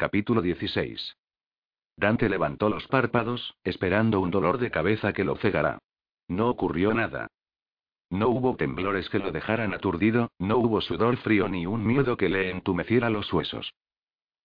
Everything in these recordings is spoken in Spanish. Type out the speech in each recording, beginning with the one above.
Capítulo 16. Dante levantó los párpados, esperando un dolor de cabeza que lo cegará. No ocurrió nada. No hubo temblores que lo dejaran aturdido, no hubo sudor frío ni un miedo que le entumeciera los huesos.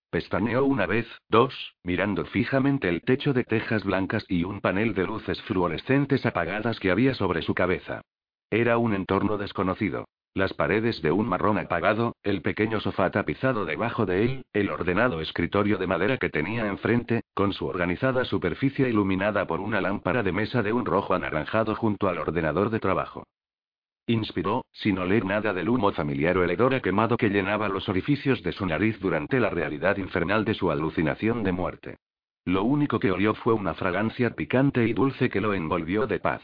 Pestañeó una vez, dos, mirando fijamente el techo de tejas blancas y un panel de luces fluorescentes apagadas que había sobre su cabeza. Era un entorno desconocido. Las paredes de un marrón apagado, el pequeño sofá tapizado debajo de él, el ordenado escritorio de madera que tenía enfrente, con su organizada superficie iluminada por una lámpara de mesa de un rojo anaranjado junto al ordenador de trabajo. Inspiró, sin oler nada del humo familiar o el quemado que llenaba los orificios de su nariz durante la realidad infernal de su alucinación de muerte. Lo único que olió fue una fragancia picante y dulce que lo envolvió de paz.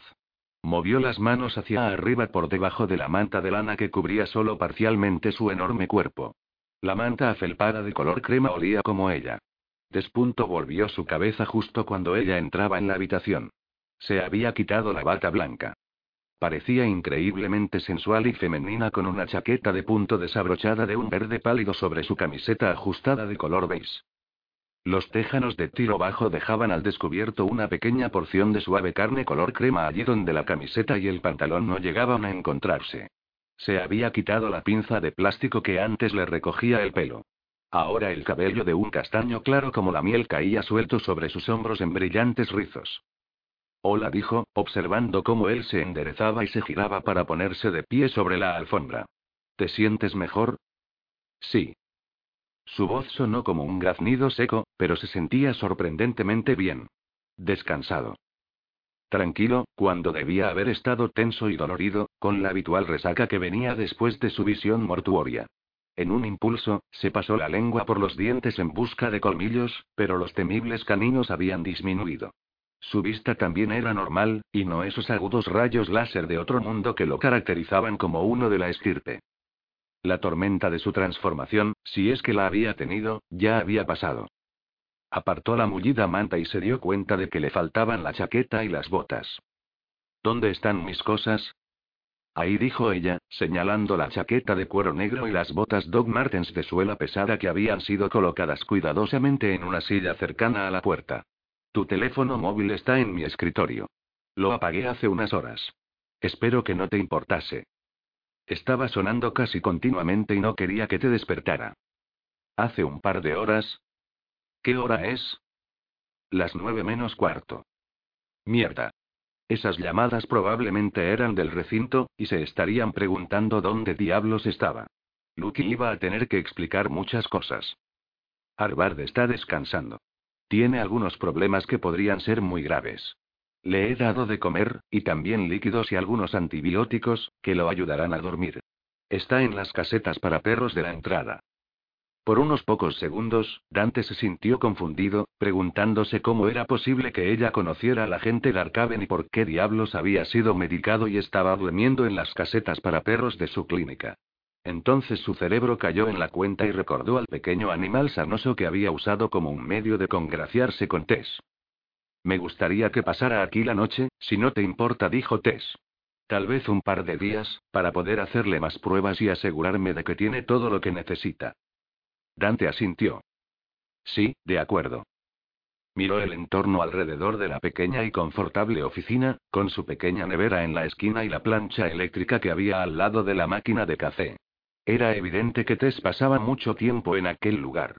Movió las manos hacia arriba por debajo de la manta de lana que cubría solo parcialmente su enorme cuerpo. La manta afelpada de color crema olía como ella. Despunto volvió su cabeza justo cuando ella entraba en la habitación. Se había quitado la bata blanca. Parecía increíblemente sensual y femenina con una chaqueta de punto desabrochada de un verde pálido sobre su camiseta ajustada de color beige. Los téjanos de tiro bajo dejaban al descubierto una pequeña porción de suave carne color crema allí donde la camiseta y el pantalón no llegaban a encontrarse. Se había quitado la pinza de plástico que antes le recogía el pelo. Ahora el cabello de un castaño claro como la miel caía suelto sobre sus hombros en brillantes rizos. Hola, dijo, observando cómo él se enderezaba y se giraba para ponerse de pie sobre la alfombra. ¿Te sientes mejor? Sí. Su voz sonó como un graznido seco, pero se sentía sorprendentemente bien. Descansado. Tranquilo, cuando debía haber estado tenso y dolorido, con la habitual resaca que venía después de su visión mortuoria. En un impulso, se pasó la lengua por los dientes en busca de colmillos, pero los temibles caninos habían disminuido. Su vista también era normal, y no esos agudos rayos láser de otro mundo que lo caracterizaban como uno de la estirpe. La tormenta de su transformación, si es que la había tenido, ya había pasado. Apartó la mullida manta y se dio cuenta de que le faltaban la chaqueta y las botas. ¿Dónde están mis cosas? Ahí dijo ella, señalando la chaqueta de cuero negro y las botas Doc Martens de suela pesada que habían sido colocadas cuidadosamente en una silla cercana a la puerta. Tu teléfono móvil está en mi escritorio. Lo apagué hace unas horas. Espero que no te importase. Estaba sonando casi continuamente y no quería que te despertara. Hace un par de horas. ¿Qué hora es? Las nueve menos cuarto. Mierda. Esas llamadas probablemente eran del recinto, y se estarían preguntando dónde diablos estaba. Lucky iba a tener que explicar muchas cosas. Harvard está descansando. Tiene algunos problemas que podrían ser muy graves. Le he dado de comer, y también líquidos y algunos antibióticos, que lo ayudarán a dormir. Está en las casetas para perros de la entrada. Por unos pocos segundos, Dante se sintió confundido, preguntándose cómo era posible que ella conociera a la gente de Arcaven y por qué diablos había sido medicado y estaba durmiendo en las casetas para perros de su clínica. Entonces su cerebro cayó en la cuenta y recordó al pequeño animal sanoso que había usado como un medio de congraciarse con Tess. Me gustaría que pasara aquí la noche, si no te importa, dijo Tess. Tal vez un par de días, para poder hacerle más pruebas y asegurarme de que tiene todo lo que necesita. Dante asintió. Sí, de acuerdo. Miró el entorno alrededor de la pequeña y confortable oficina, con su pequeña nevera en la esquina y la plancha eléctrica que había al lado de la máquina de café. Era evidente que Tess pasaba mucho tiempo en aquel lugar.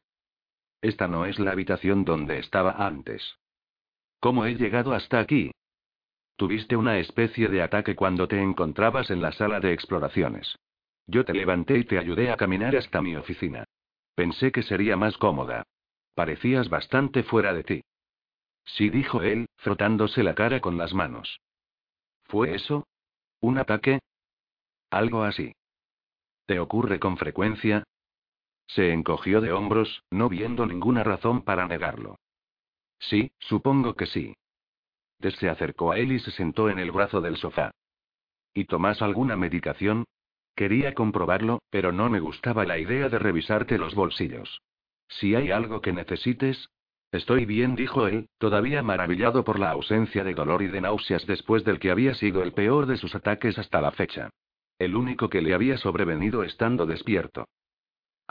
Esta no es la habitación donde estaba antes. ¿Cómo he llegado hasta aquí? Tuviste una especie de ataque cuando te encontrabas en la sala de exploraciones. Yo te levanté y te ayudé a caminar hasta mi oficina. Pensé que sería más cómoda. Parecías bastante fuera de ti. Sí, dijo él, frotándose la cara con las manos. ¿Fue eso? ¿Un ataque? Algo así. ¿Te ocurre con frecuencia? Se encogió de hombros, no viendo ninguna razón para negarlo. Sí, supongo que sí. Tess se acercó a él y se sentó en el brazo del sofá. ¿Y tomas alguna medicación? Quería comprobarlo, pero no me gustaba la idea de revisarte los bolsillos. Si hay algo que necesites. Estoy bien, dijo él, todavía maravillado por la ausencia de dolor y de náuseas después del que había sido el peor de sus ataques hasta la fecha. El único que le había sobrevenido estando despierto.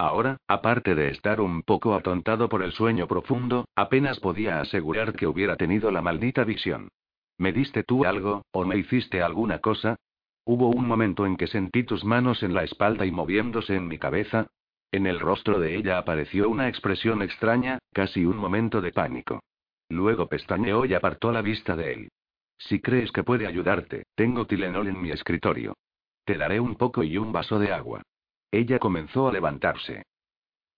Ahora, aparte de estar un poco atontado por el sueño profundo, apenas podía asegurar que hubiera tenido la maldita visión. ¿Me diste tú algo, o me hiciste alguna cosa? Hubo un momento en que sentí tus manos en la espalda y moviéndose en mi cabeza. En el rostro de ella apareció una expresión extraña, casi un momento de pánico. Luego pestañeó y apartó la vista de él. Si crees que puede ayudarte, tengo Tilenol en mi escritorio. Te daré un poco y un vaso de agua. Ella comenzó a levantarse.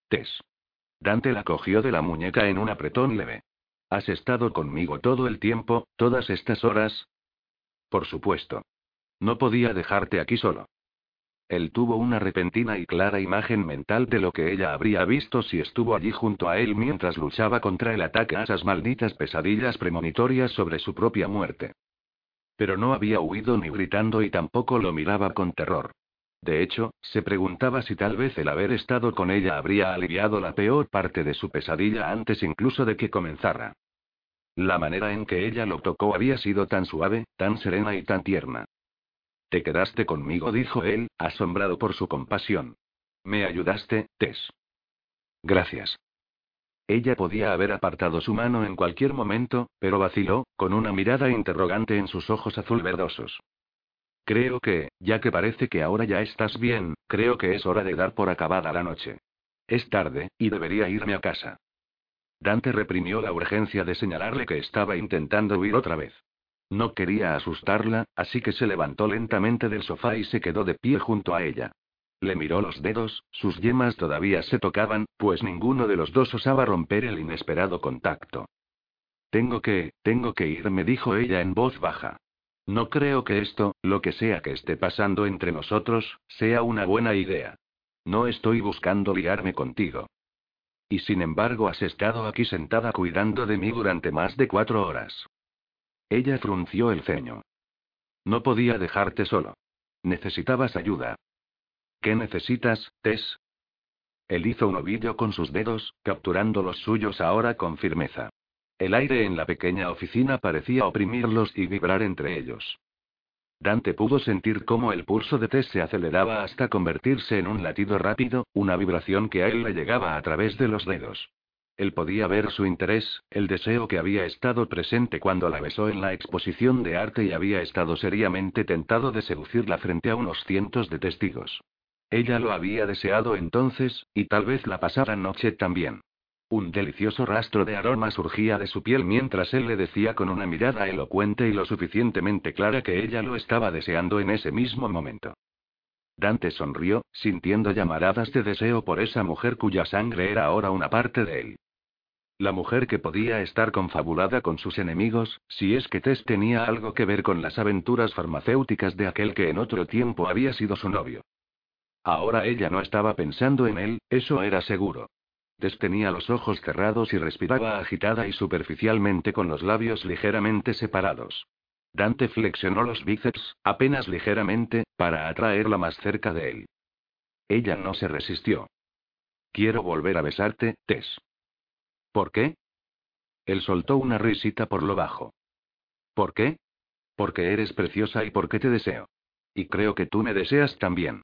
Tess. Dante la cogió de la muñeca en un apretón leve. ¿Has estado conmigo todo el tiempo, todas estas horas? Por supuesto. No podía dejarte aquí solo. Él tuvo una repentina y clara imagen mental de lo que ella habría visto si estuvo allí junto a él mientras luchaba contra el ataque a esas malditas pesadillas premonitorias sobre su propia muerte. Pero no había huido ni gritando y tampoco lo miraba con terror. De hecho, se preguntaba si tal vez el haber estado con ella habría aliviado la peor parte de su pesadilla antes incluso de que comenzara. La manera en que ella lo tocó había sido tan suave, tan serena y tan tierna. Te quedaste conmigo, dijo él, asombrado por su compasión. Me ayudaste, Tess. Gracias. Ella podía haber apartado su mano en cualquier momento, pero vaciló, con una mirada interrogante en sus ojos azul verdosos. Creo que, ya que parece que ahora ya estás bien, creo que es hora de dar por acabada la noche. Es tarde, y debería irme a casa. Dante reprimió la urgencia de señalarle que estaba intentando huir otra vez. No quería asustarla, así que se levantó lentamente del sofá y se quedó de pie junto a ella. Le miró los dedos, sus yemas todavía se tocaban, pues ninguno de los dos osaba romper el inesperado contacto. Tengo que, tengo que irme, dijo ella en voz baja. No creo que esto, lo que sea que esté pasando entre nosotros, sea una buena idea. No estoy buscando liarme contigo. Y sin embargo has estado aquí sentada cuidando de mí durante más de cuatro horas. Ella frunció el ceño. No podía dejarte solo. Necesitabas ayuda. ¿Qué necesitas, Tess? Él hizo un ovillo con sus dedos, capturando los suyos ahora con firmeza. El aire en la pequeña oficina parecía oprimirlos y vibrar entre ellos. Dante pudo sentir cómo el pulso de Tess se aceleraba hasta convertirse en un latido rápido, una vibración que a él le llegaba a través de los dedos. Él podía ver su interés, el deseo que había estado presente cuando la besó en la exposición de arte y había estado seriamente tentado de seducirla frente a unos cientos de testigos. Ella lo había deseado entonces, y tal vez la pasada noche también. Un delicioso rastro de aroma surgía de su piel mientras él le decía con una mirada elocuente y lo suficientemente clara que ella lo estaba deseando en ese mismo momento. Dante sonrió, sintiendo llamaradas de deseo por esa mujer cuya sangre era ahora una parte de él. La mujer que podía estar confabulada con sus enemigos, si es que Tess tenía algo que ver con las aventuras farmacéuticas de aquel que en otro tiempo había sido su novio. Ahora ella no estaba pensando en él, eso era seguro. Tess tenía los ojos cerrados y respiraba agitada y superficialmente con los labios ligeramente separados. Dante flexionó los bíceps, apenas ligeramente, para atraerla más cerca de él. Ella no se resistió. Quiero volver a besarte, Tess. ¿Por qué? Él soltó una risita por lo bajo. ¿Por qué? Porque eres preciosa y porque te deseo. Y creo que tú me deseas también.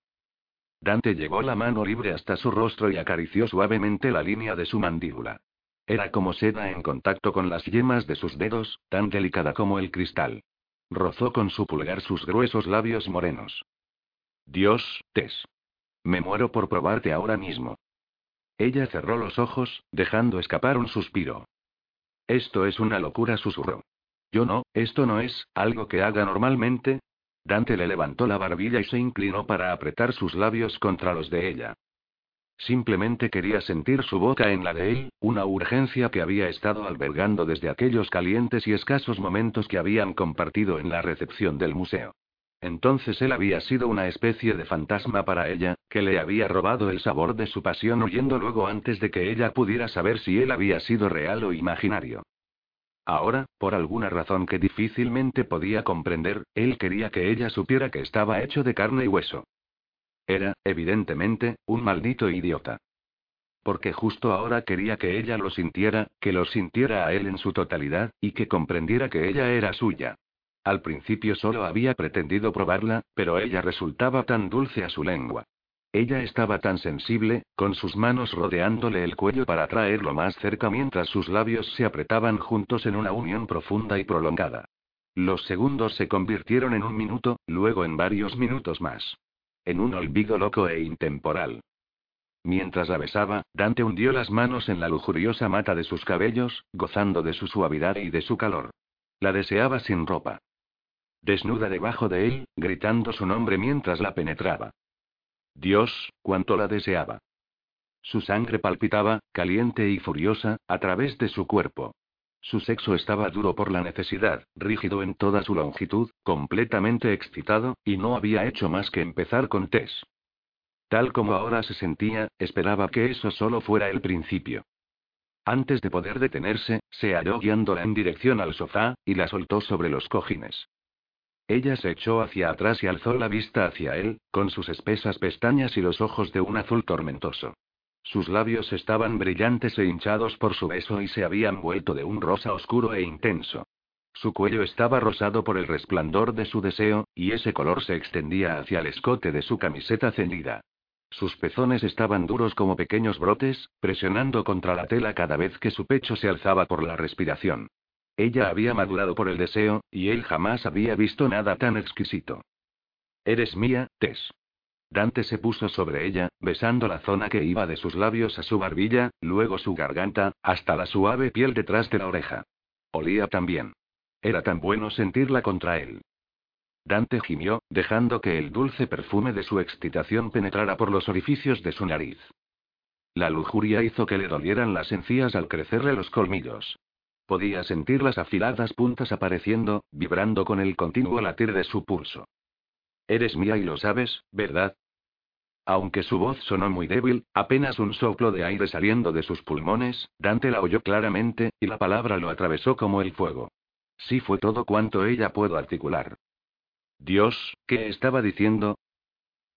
Dante llevó la mano libre hasta su rostro y acarició suavemente la línea de su mandíbula. Era como seda en contacto con las yemas de sus dedos, tan delicada como el cristal. Rozó con su pulgar sus gruesos labios morenos. Dios, Tess. Me muero por probarte ahora mismo. Ella cerró los ojos, dejando escapar un suspiro. Esto es una locura, susurró. Yo no, esto no es algo que haga normalmente, Dante le levantó la barbilla y se inclinó para apretar sus labios contra los de ella. Simplemente quería sentir su boca en la de él, una urgencia que había estado albergando desde aquellos calientes y escasos momentos que habían compartido en la recepción del museo. Entonces él había sido una especie de fantasma para ella, que le había robado el sabor de su pasión huyendo luego antes de que ella pudiera saber si él había sido real o imaginario. Ahora, por alguna razón que difícilmente podía comprender, él quería que ella supiera que estaba hecho de carne y hueso. Era, evidentemente, un maldito idiota. Porque justo ahora quería que ella lo sintiera, que lo sintiera a él en su totalidad, y que comprendiera que ella era suya. Al principio solo había pretendido probarla, pero ella resultaba tan dulce a su lengua. Ella estaba tan sensible, con sus manos rodeándole el cuello para traerlo más cerca mientras sus labios se apretaban juntos en una unión profunda y prolongada. Los segundos se convirtieron en un minuto, luego en varios minutos más. En un olvido loco e intemporal. Mientras la besaba, Dante hundió las manos en la lujuriosa mata de sus cabellos, gozando de su suavidad y de su calor. La deseaba sin ropa. Desnuda debajo de él, gritando su nombre mientras la penetraba. Dios, cuánto la deseaba. Su sangre palpitaba, caliente y furiosa, a través de su cuerpo. Su sexo estaba duro por la necesidad, rígido en toda su longitud, completamente excitado, y no había hecho más que empezar con Tess. Tal como ahora se sentía, esperaba que eso solo fuera el principio. Antes de poder detenerse, se halló guiándola en dirección al sofá, y la soltó sobre los cojines. Ella se echó hacia atrás y alzó la vista hacia él, con sus espesas pestañas y los ojos de un azul tormentoso. Sus labios estaban brillantes e hinchados por su beso y se habían vuelto de un rosa oscuro e intenso. Su cuello estaba rosado por el resplandor de su deseo, y ese color se extendía hacia el escote de su camiseta cendida. Sus pezones estaban duros como pequeños brotes, presionando contra la tela cada vez que su pecho se alzaba por la respiración. Ella había madurado por el deseo, y él jamás había visto nada tan exquisito. Eres mía, Tess. Dante se puso sobre ella, besando la zona que iba de sus labios a su barbilla, luego su garganta, hasta la suave piel detrás de la oreja. Olía tan bien. Era tan bueno sentirla contra él. Dante gimió, dejando que el dulce perfume de su excitación penetrara por los orificios de su nariz. La lujuria hizo que le dolieran las encías al crecerle los colmillos. Podía sentir las afiladas puntas apareciendo, vibrando con el continuo latir de su pulso. Eres mía y lo sabes, ¿verdad? Aunque su voz sonó muy débil, apenas un soplo de aire saliendo de sus pulmones, Dante la oyó claramente, y la palabra lo atravesó como el fuego. Sí fue todo cuanto ella pudo articular. Dios, ¿qué estaba diciendo?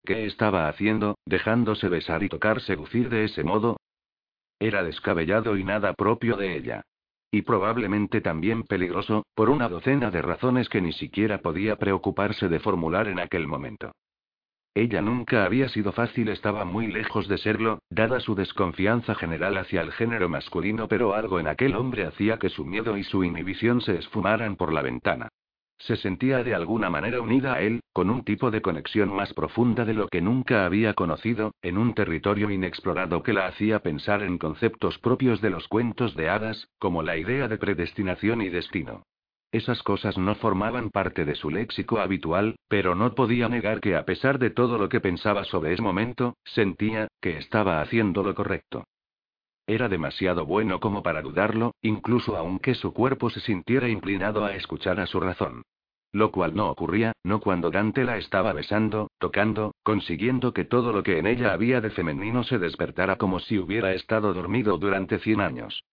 ¿Qué estaba haciendo, dejándose besar y tocar seducir de ese modo? Era descabellado y nada propio de ella. Y probablemente también peligroso, por una docena de razones que ni siquiera podía preocuparse de formular en aquel momento. Ella nunca había sido fácil, estaba muy lejos de serlo, dada su desconfianza general hacia el género masculino, pero algo en aquel hombre hacía que su miedo y su inhibición se esfumaran por la ventana. Se sentía de alguna manera unida a él, con un tipo de conexión más profunda de lo que nunca había conocido, en un territorio inexplorado que la hacía pensar en conceptos propios de los cuentos de hadas, como la idea de predestinación y destino. Esas cosas no formaban parte de su léxico habitual, pero no podía negar que a pesar de todo lo que pensaba sobre ese momento, sentía, que estaba haciendo lo correcto. Era demasiado bueno como para dudarlo, incluso aunque su cuerpo se sintiera inclinado a escuchar a su razón. Lo cual no ocurría, no cuando Dante la estaba besando, tocando, consiguiendo que todo lo que en ella había de femenino se despertara como si hubiera estado dormido durante cien años.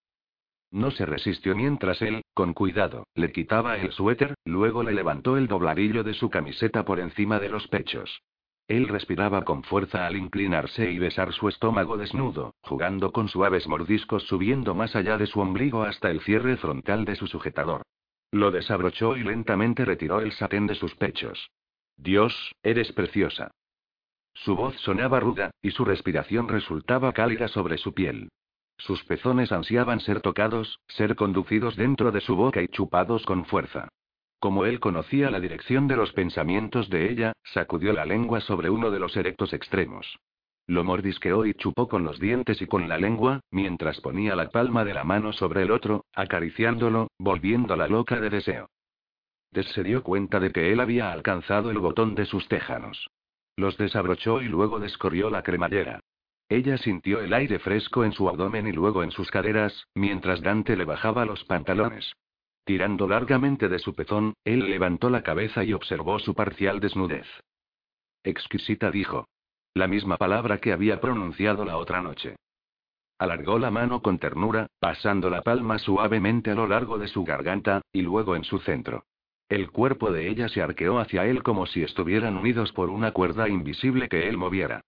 No se resistió mientras él, con cuidado, le quitaba el suéter, luego le levantó el dobladillo de su camiseta por encima de los pechos. Él respiraba con fuerza al inclinarse y besar su estómago desnudo, jugando con suaves mordiscos subiendo más allá de su ombligo hasta el cierre frontal de su sujetador. Lo desabrochó y lentamente retiró el satén de sus pechos. Dios, eres preciosa. Su voz sonaba ruda, y su respiración resultaba cálida sobre su piel. Sus pezones ansiaban ser tocados, ser conducidos dentro de su boca y chupados con fuerza. Como él conocía la dirección de los pensamientos de ella, sacudió la lengua sobre uno de los erectos extremos. Lo mordisqueó y chupó con los dientes y con la lengua, mientras ponía la palma de la mano sobre el otro, acariciándolo, volviéndola loca de deseo. Des se dio cuenta de que él había alcanzado el botón de sus tejanos. Los desabrochó y luego descorrió la cremallera. Ella sintió el aire fresco en su abdomen y luego en sus caderas, mientras Dante le bajaba los pantalones. Tirando largamente de su pezón, él levantó la cabeza y observó su parcial desnudez. Exquisita dijo. La misma palabra que había pronunciado la otra noche. Alargó la mano con ternura, pasando la palma suavemente a lo largo de su garganta, y luego en su centro. El cuerpo de ella se arqueó hacia él como si estuvieran unidos por una cuerda invisible que él moviera.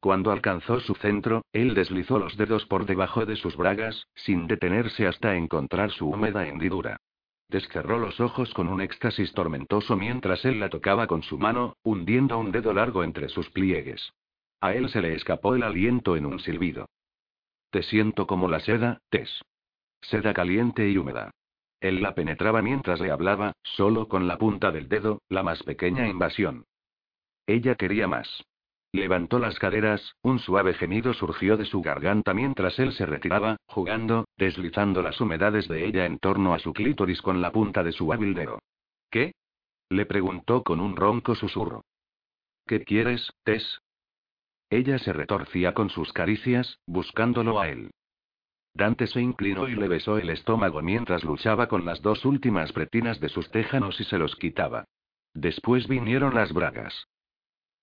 Cuando alcanzó su centro, él deslizó los dedos por debajo de sus bragas, sin detenerse hasta encontrar su húmeda hendidura. Descerró los ojos con un éxtasis tormentoso mientras él la tocaba con su mano, hundiendo un dedo largo entre sus pliegues. A él se le escapó el aliento en un silbido. Te siento como la seda, Tess. Seda caliente y húmeda. Él la penetraba mientras le hablaba, solo con la punta del dedo, la más pequeña invasión. Ella quería más. Levantó las caderas, un suave gemido surgió de su garganta mientras él se retiraba, jugando, deslizando las humedades de ella en torno a su clítoris con la punta de su hábil dedo. ¿Qué? le preguntó con un ronco susurro. ¿Qué quieres, Tess? Ella se retorcía con sus caricias, buscándolo a él. Dante se inclinó y le besó el estómago mientras luchaba con las dos últimas pretinas de sus téjanos y se los quitaba. Después vinieron las bragas.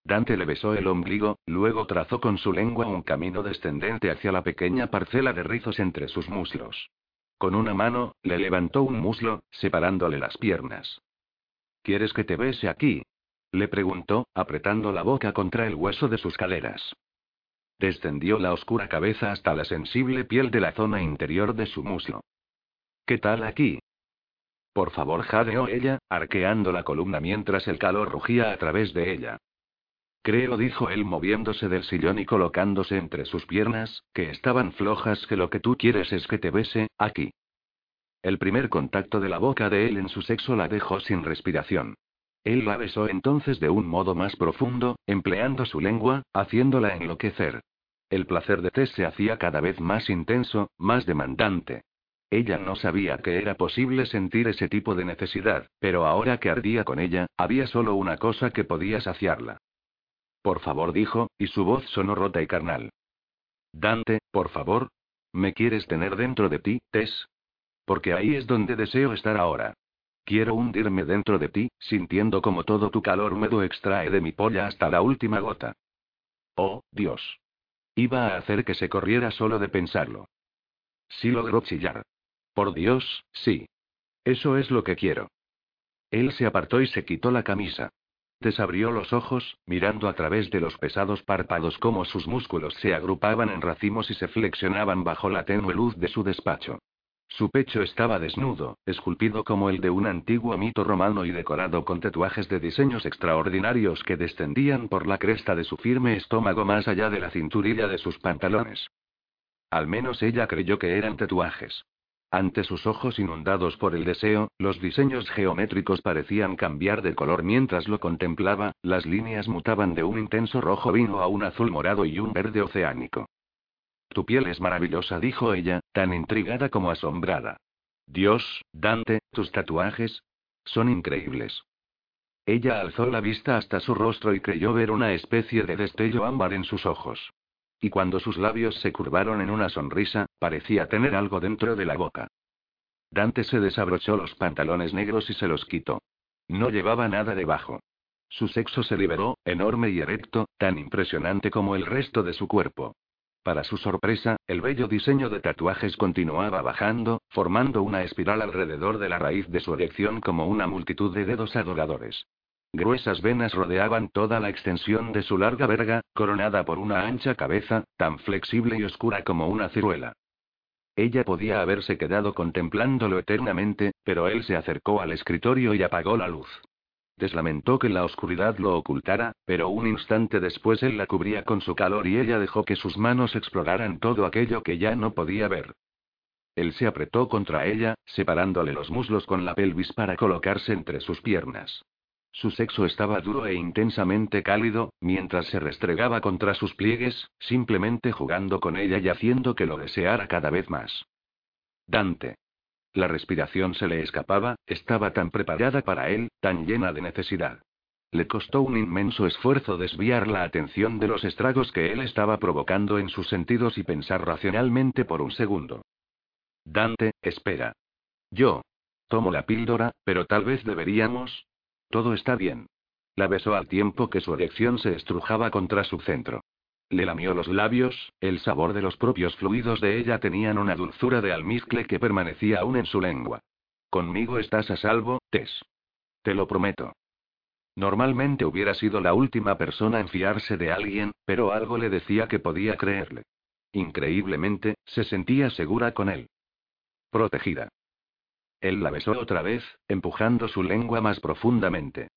Dante le besó el ombligo, luego trazó con su lengua un camino descendente hacia la pequeña parcela de rizos entre sus muslos. Con una mano, le levantó un muslo, separándole las piernas. ¿Quieres que te bese aquí? Le preguntó, apretando la boca contra el hueso de sus caderas. Descendió la oscura cabeza hasta la sensible piel de la zona interior de su muslo. ¿Qué tal aquí? Por favor, jadeó ella, arqueando la columna mientras el calor rugía a través de ella. Creo, dijo él moviéndose del sillón y colocándose entre sus piernas, que estaban flojas, que lo que tú quieres es que te bese, aquí. El primer contacto de la boca de él en su sexo la dejó sin respiración. Él la besó entonces de un modo más profundo, empleando su lengua, haciéndola enloquecer. El placer de Tess se hacía cada vez más intenso, más demandante. Ella no sabía que era posible sentir ese tipo de necesidad, pero ahora que ardía con ella, había solo una cosa que podía saciarla. Por favor, dijo, y su voz sonó rota y carnal. Dante, por favor. ¿Me quieres tener dentro de ti, Tess? Porque ahí es donde deseo estar ahora. Quiero hundirme dentro de ti, sintiendo como todo tu calor húmedo extrae de mi polla hasta la última gota. Oh, Dios. Iba a hacer que se corriera solo de pensarlo. Sí logró chillar. Por Dios, sí. Eso es lo que quiero. Él se apartó y se quitó la camisa. Desabrió los ojos, mirando a través de los pesados párpados cómo sus músculos se agrupaban en racimos y se flexionaban bajo la tenue luz de su despacho. Su pecho estaba desnudo, esculpido como el de un antiguo mito romano y decorado con tatuajes de diseños extraordinarios que descendían por la cresta de su firme estómago más allá de la cinturilla de sus pantalones. Al menos ella creyó que eran tatuajes. Ante sus ojos inundados por el deseo, los diseños geométricos parecían cambiar de color mientras lo contemplaba, las líneas mutaban de un intenso rojo vino a un azul morado y un verde oceánico. Tu piel es maravillosa, dijo ella, tan intrigada como asombrada. Dios, Dante, tus tatuajes. Son increíbles. Ella alzó la vista hasta su rostro y creyó ver una especie de destello ámbar en sus ojos. Y cuando sus labios se curvaron en una sonrisa, parecía tener algo dentro de la boca. Dante se desabrochó los pantalones negros y se los quitó. No llevaba nada debajo. Su sexo se liberó, enorme y erecto, tan impresionante como el resto de su cuerpo. Para su sorpresa, el bello diseño de tatuajes continuaba bajando, formando una espiral alrededor de la raíz de su erección como una multitud de dedos adoradores. Gruesas venas rodeaban toda la extensión de su larga verga, coronada por una ancha cabeza, tan flexible y oscura como una ciruela. Ella podía haberse quedado contemplándolo eternamente, pero él se acercó al escritorio y apagó la luz. Deslamentó que la oscuridad lo ocultara, pero un instante después él la cubría con su calor y ella dejó que sus manos exploraran todo aquello que ya no podía ver. Él se apretó contra ella, separándole los muslos con la pelvis para colocarse entre sus piernas. Su sexo estaba duro e intensamente cálido, mientras se restregaba contra sus pliegues, simplemente jugando con ella y haciendo que lo deseara cada vez más. Dante. La respiración se le escapaba, estaba tan preparada para él, tan llena de necesidad. Le costó un inmenso esfuerzo desviar la atención de los estragos que él estaba provocando en sus sentidos y pensar racionalmente por un segundo. Dante, espera. Yo. Tomo la píldora, pero tal vez deberíamos. Todo está bien. La besó al tiempo que su erección se estrujaba contra su centro. Le lamió los labios, el sabor de los propios fluidos de ella tenían una dulzura de almizcle que permanecía aún en su lengua. Conmigo estás a salvo, Tess. Te lo prometo. Normalmente hubiera sido la última persona en fiarse de alguien, pero algo le decía que podía creerle. Increíblemente, se sentía segura con él. Protegida. Él la besó otra vez, empujando su lengua más profundamente.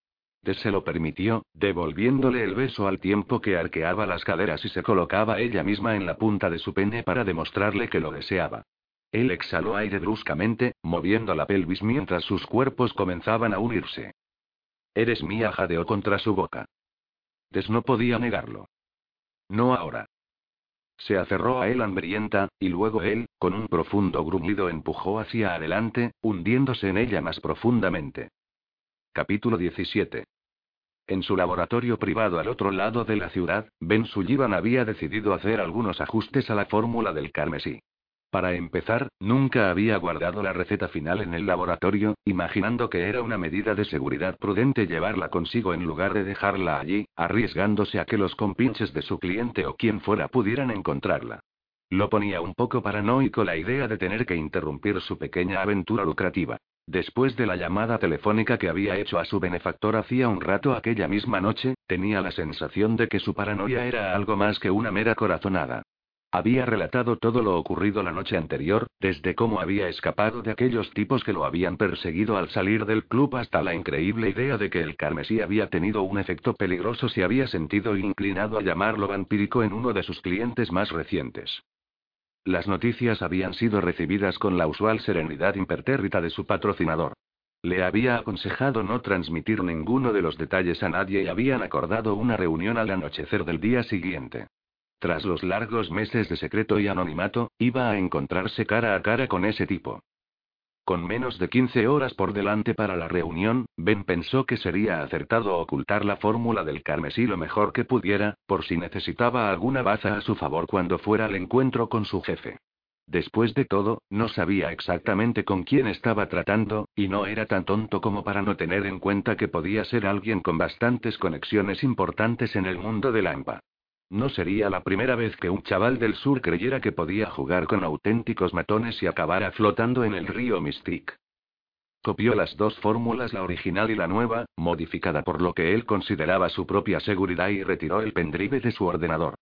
Tess se lo permitió, devolviéndole el beso al tiempo que arqueaba las caderas y se colocaba ella misma en la punta de su pene para demostrarle que lo deseaba. Él exhaló aire bruscamente, moviendo la pelvis mientras sus cuerpos comenzaban a unirse. Eres mía, jadeó contra su boca. Tess no podía negarlo. No ahora. Se aferró a él hambrienta, y luego él, con un profundo gruñido, empujó hacia adelante, hundiéndose en ella más profundamente. Capítulo 17. En su laboratorio privado al otro lado de la ciudad, Ben Sullivan había decidido hacer algunos ajustes a la fórmula del carmesí. Para empezar, nunca había guardado la receta final en el laboratorio, imaginando que era una medida de seguridad prudente llevarla consigo en lugar de dejarla allí, arriesgándose a que los compinches de su cliente o quien fuera pudieran encontrarla. Lo ponía un poco paranoico la idea de tener que interrumpir su pequeña aventura lucrativa. Después de la llamada telefónica que había hecho a su benefactor hacía un rato aquella misma noche, tenía la sensación de que su paranoia era algo más que una mera corazonada. Había relatado todo lo ocurrido la noche anterior, desde cómo había escapado de aquellos tipos que lo habían perseguido al salir del club hasta la increíble idea de que el carmesí había tenido un efecto peligroso si había sentido inclinado a llamarlo vampírico en uno de sus clientes más recientes. Las noticias habían sido recibidas con la usual serenidad impertérrita de su patrocinador. Le había aconsejado no transmitir ninguno de los detalles a nadie y habían acordado una reunión al anochecer del día siguiente. Tras los largos meses de secreto y anonimato, iba a encontrarse cara a cara con ese tipo. Con menos de 15 horas por delante para la reunión, Ben pensó que sería acertado ocultar la fórmula del carmesí lo mejor que pudiera, por si necesitaba alguna baza a su favor cuando fuera al encuentro con su jefe. Después de todo, no sabía exactamente con quién estaba tratando, y no era tan tonto como para no tener en cuenta que podía ser alguien con bastantes conexiones importantes en el mundo de la AMPA. No sería la primera vez que un chaval del sur creyera que podía jugar con auténticos matones y acabara flotando en el río Mystique. Copió las dos fórmulas, la original y la nueva, modificada por lo que él consideraba su propia seguridad y retiró el pendrive de su ordenador.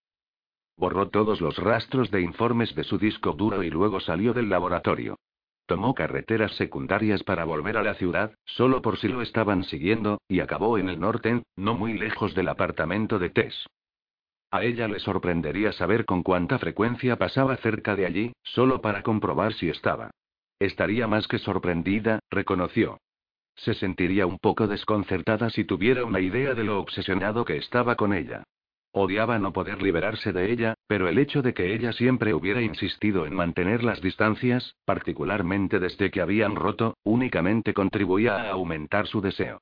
Borró todos los rastros de informes de su disco duro y luego salió del laboratorio. Tomó carreteras secundarias para volver a la ciudad, solo por si lo estaban siguiendo, y acabó en el norte, no muy lejos del apartamento de Tess. A ella le sorprendería saber con cuánta frecuencia pasaba cerca de allí, solo para comprobar si estaba. Estaría más que sorprendida, reconoció. Se sentiría un poco desconcertada si tuviera una idea de lo obsesionado que estaba con ella. Odiaba no poder liberarse de ella, pero el hecho de que ella siempre hubiera insistido en mantener las distancias, particularmente desde que habían roto, únicamente contribuía a aumentar su deseo.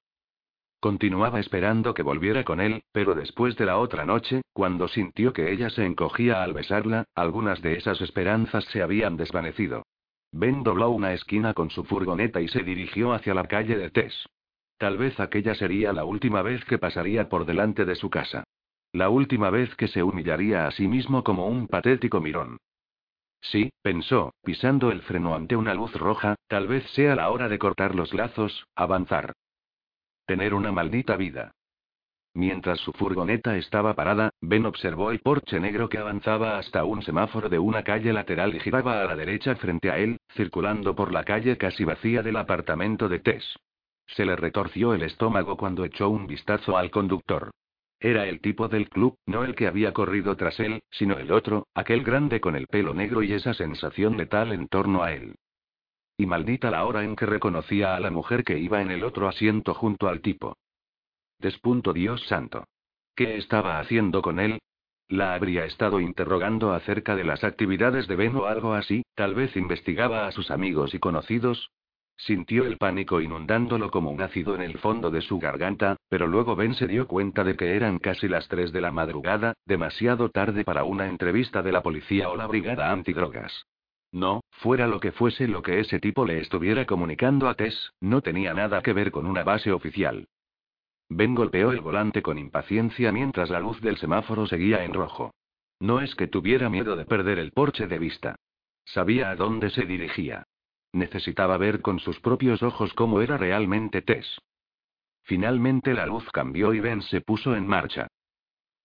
Continuaba esperando que volviera con él, pero después de la otra noche, cuando sintió que ella se encogía al besarla, algunas de esas esperanzas se habían desvanecido. Ben dobló una esquina con su furgoneta y se dirigió hacia la calle de Tess. Tal vez aquella sería la última vez que pasaría por delante de su casa. La última vez que se humillaría a sí mismo como un patético mirón. Sí, pensó, pisando el freno ante una luz roja, tal vez sea la hora de cortar los lazos, avanzar. Tener una maldita vida. Mientras su furgoneta estaba parada, Ben observó el porche negro que avanzaba hasta un semáforo de una calle lateral y giraba a la derecha frente a él, circulando por la calle casi vacía del apartamento de Tess. Se le retorció el estómago cuando echó un vistazo al conductor. Era el tipo del club, no el que había corrido tras él, sino el otro, aquel grande con el pelo negro y esa sensación letal en torno a él. Y maldita la hora en que reconocía a la mujer que iba en el otro asiento junto al tipo. Despunto Dios santo. ¿Qué estaba haciendo con él? La habría estado interrogando acerca de las actividades de Ben o algo así, tal vez investigaba a sus amigos y conocidos. Sintió el pánico inundándolo como un ácido en el fondo de su garganta, pero luego Ben se dio cuenta de que eran casi las 3 de la madrugada, demasiado tarde para una entrevista de la policía o la brigada antidrogas. No, fuera lo que fuese lo que ese tipo le estuviera comunicando a Tess, no tenía nada que ver con una base oficial. Ben golpeó el volante con impaciencia mientras la luz del semáforo seguía en rojo. No es que tuviera miedo de perder el porche de vista. Sabía a dónde se dirigía. Necesitaba ver con sus propios ojos cómo era realmente Tess. Finalmente la luz cambió y Ben se puso en marcha.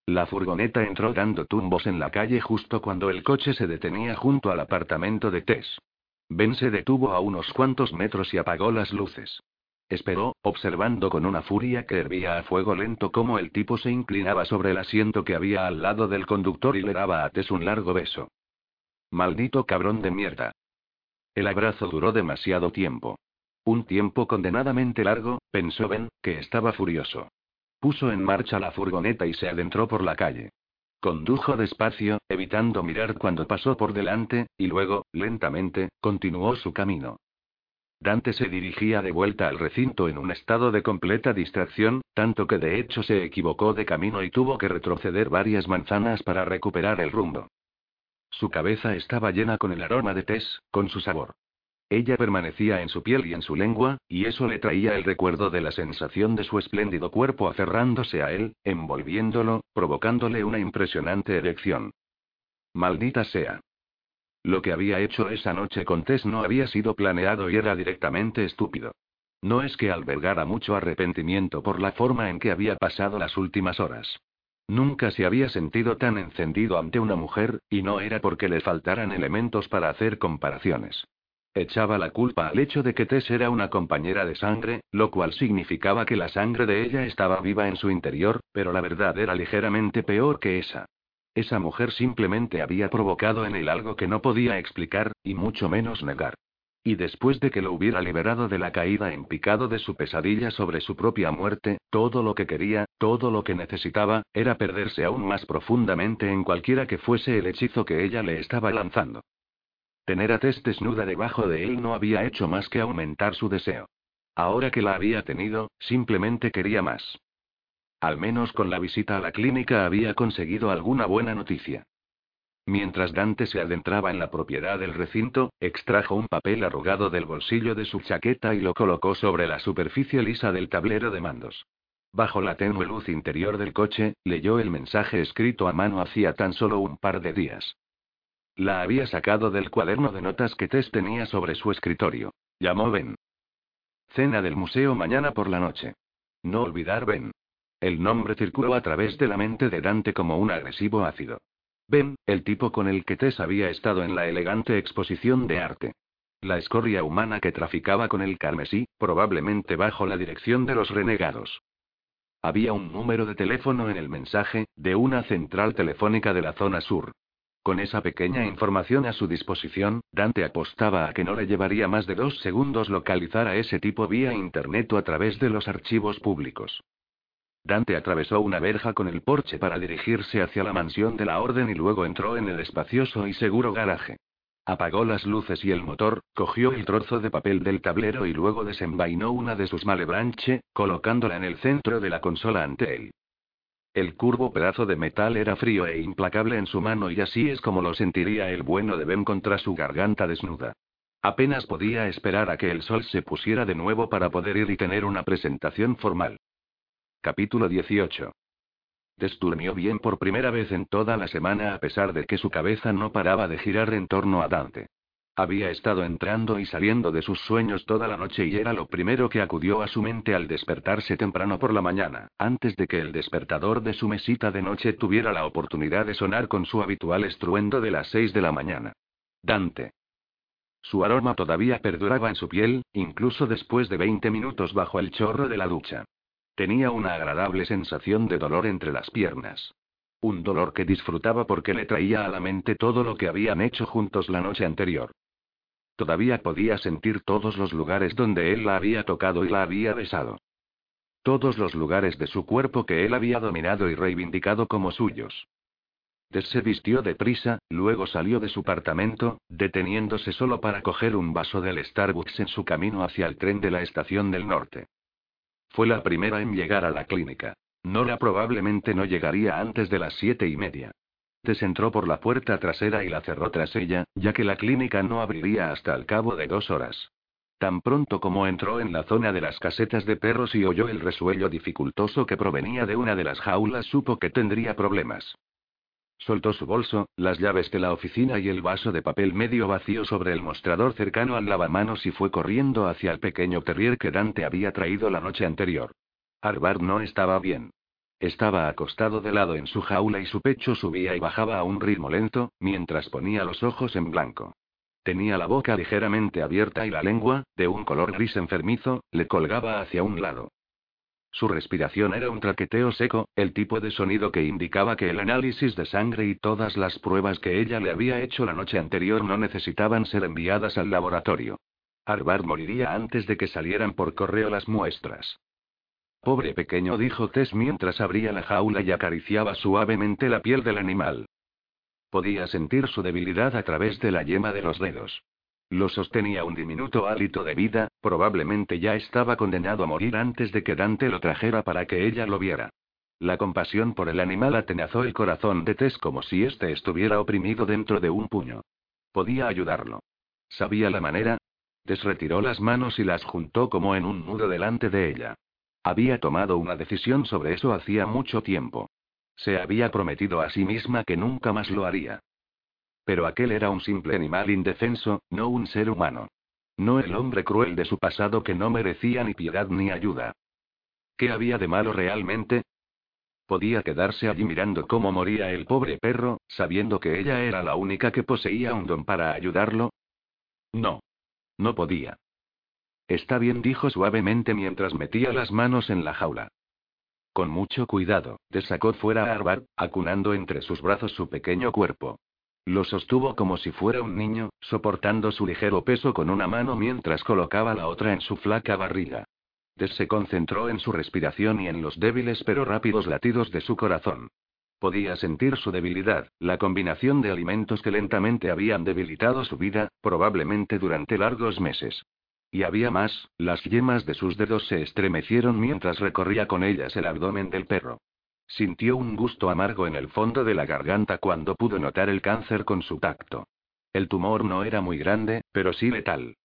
La furgoneta entró dando tumbos en la calle justo cuando el coche se detenía junto al apartamento de Tess. Ben se detuvo a unos cuantos metros y apagó las luces. Esperó, observando con una furia que hervía a fuego lento cómo el tipo se inclinaba sobre el asiento que había al lado del conductor y le daba a Tess un largo beso. Maldito cabrón de mierda. El abrazo duró demasiado tiempo. Un tiempo condenadamente largo, pensó Ben, que estaba furioso. Puso en marcha la furgoneta y se adentró por la calle. Condujo despacio, evitando mirar cuando pasó por delante, y luego, lentamente, continuó su camino. Dante se dirigía de vuelta al recinto en un estado de completa distracción, tanto que de hecho se equivocó de camino y tuvo que retroceder varias manzanas para recuperar el rumbo. Su cabeza estaba llena con el aroma de Tess, con su sabor. Ella permanecía en su piel y en su lengua, y eso le traía el recuerdo de la sensación de su espléndido cuerpo aferrándose a él, envolviéndolo, provocándole una impresionante erección. Maldita sea. Lo que había hecho esa noche con Tess no había sido planeado y era directamente estúpido. No es que albergara mucho arrepentimiento por la forma en que había pasado las últimas horas. Nunca se había sentido tan encendido ante una mujer, y no era porque le faltaran elementos para hacer comparaciones. Echaba la culpa al hecho de que Tess era una compañera de sangre, lo cual significaba que la sangre de ella estaba viva en su interior, pero la verdad era ligeramente peor que esa. Esa mujer simplemente había provocado en él algo que no podía explicar, y mucho menos negar. Y después de que lo hubiera liberado de la caída en picado de su pesadilla sobre su propia muerte, todo lo que quería, todo lo que necesitaba, era perderse aún más profundamente en cualquiera que fuese el hechizo que ella le estaba lanzando. Tener a Tess desnuda debajo de él no había hecho más que aumentar su deseo. Ahora que la había tenido, simplemente quería más. Al menos con la visita a la clínica había conseguido alguna buena noticia. Mientras Dante se adentraba en la propiedad del recinto, extrajo un papel arrugado del bolsillo de su chaqueta y lo colocó sobre la superficie lisa del tablero de mandos. Bajo la tenue luz interior del coche, leyó el mensaje escrito a mano hacía tan solo un par de días. La había sacado del cuaderno de notas que Tess tenía sobre su escritorio. Llamó Ben. Cena del museo mañana por la noche. No olvidar Ben. El nombre circuló a través de la mente de Dante como un agresivo ácido. Ben, el tipo con el que Tess había estado en la elegante exposición de arte. La escoria humana que traficaba con el carmesí, probablemente bajo la dirección de los renegados. Había un número de teléfono en el mensaje, de una central telefónica de la zona sur. Con esa pequeña información a su disposición, Dante apostaba a que no le llevaría más de dos segundos localizar a ese tipo vía internet o a través de los archivos públicos. Dante atravesó una verja con el porche para dirigirse hacia la mansión de la orden y luego entró en el espacioso y seguro garaje. Apagó las luces y el motor, cogió el trozo de papel del tablero y luego desenvainó una de sus malebranche, colocándola en el centro de la consola ante él. El curvo pedazo de metal era frío e implacable en su mano y así es como lo sentiría el bueno de Ben contra su garganta desnuda. Apenas podía esperar a que el sol se pusiera de nuevo para poder ir y tener una presentación formal. Capítulo 18. Desturmió bien por primera vez en toda la semana a pesar de que su cabeza no paraba de girar en torno a Dante. Había estado entrando y saliendo de sus sueños toda la noche y era lo primero que acudió a su mente al despertarse temprano por la mañana, antes de que el despertador de su mesita de noche tuviera la oportunidad de sonar con su habitual estruendo de las seis de la mañana. Dante. Su aroma todavía perduraba en su piel, incluso después de 20 minutos bajo el chorro de la ducha. Tenía una agradable sensación de dolor entre las piernas. Un dolor que disfrutaba porque le traía a la mente todo lo que habían hecho juntos la noche anterior. Todavía podía sentir todos los lugares donde él la había tocado y la había besado. Todos los lugares de su cuerpo que él había dominado y reivindicado como suyos. Des se vistió deprisa, luego salió de su apartamento, deteniéndose solo para coger un vaso del Starbucks en su camino hacia el tren de la estación del norte. Fue la primera en llegar a la clínica. Nora probablemente no llegaría antes de las siete y media. Tess entró por la puerta trasera y la cerró tras ella, ya que la clínica no abriría hasta el cabo de dos horas. Tan pronto como entró en la zona de las casetas de perros y oyó el resuello dificultoso que provenía de una de las jaulas, supo que tendría problemas. Soltó su bolso, las llaves de la oficina y el vaso de papel medio vacío sobre el mostrador cercano al lavamanos y fue corriendo hacia el pequeño terrier que Dante había traído la noche anterior. Arbar no estaba bien. Estaba acostado de lado en su jaula y su pecho subía y bajaba a un ritmo lento, mientras ponía los ojos en blanco. Tenía la boca ligeramente abierta y la lengua, de un color gris enfermizo, le colgaba hacia un lado. Su respiración era un traqueteo seco, el tipo de sonido que indicaba que el análisis de sangre y todas las pruebas que ella le había hecho la noche anterior no necesitaban ser enviadas al laboratorio. Arbar moriría antes de que salieran por correo las muestras. Pobre pequeño, dijo Tess mientras abría la jaula y acariciaba suavemente la piel del animal. Podía sentir su debilidad a través de la yema de los dedos. Lo sostenía un diminuto hálito de vida, probablemente ya estaba condenado a morir antes de que Dante lo trajera para que ella lo viera. La compasión por el animal atenazó el corazón de Tess como si éste estuviera oprimido dentro de un puño. Podía ayudarlo. ¿Sabía la manera? Desretiró las manos y las juntó como en un nudo delante de ella. Había tomado una decisión sobre eso hacía mucho tiempo. Se había prometido a sí misma que nunca más lo haría. Pero aquel era un simple animal indefenso, no un ser humano. No el hombre cruel de su pasado que no merecía ni piedad ni ayuda. ¿Qué había de malo realmente? Podía quedarse allí mirando cómo moría el pobre perro, sabiendo que ella era la única que poseía un don para ayudarlo. No. No podía. Está bien, dijo suavemente mientras metía las manos en la jaula. Con mucho cuidado, desacó fuera a Arbar, acunando entre sus brazos su pequeño cuerpo. Lo sostuvo como si fuera un niño, soportando su ligero peso con una mano mientras colocaba la otra en su flaca barriga. Des se concentró en su respiración y en los débiles pero rápidos latidos de su corazón. Podía sentir su debilidad, la combinación de alimentos que lentamente habían debilitado su vida, probablemente durante largos meses. Y había más, las yemas de sus dedos se estremecieron mientras recorría con ellas el abdomen del perro. Sintió un gusto amargo en el fondo de la garganta cuando pudo notar el cáncer con su tacto. El tumor no era muy grande, pero sí letal.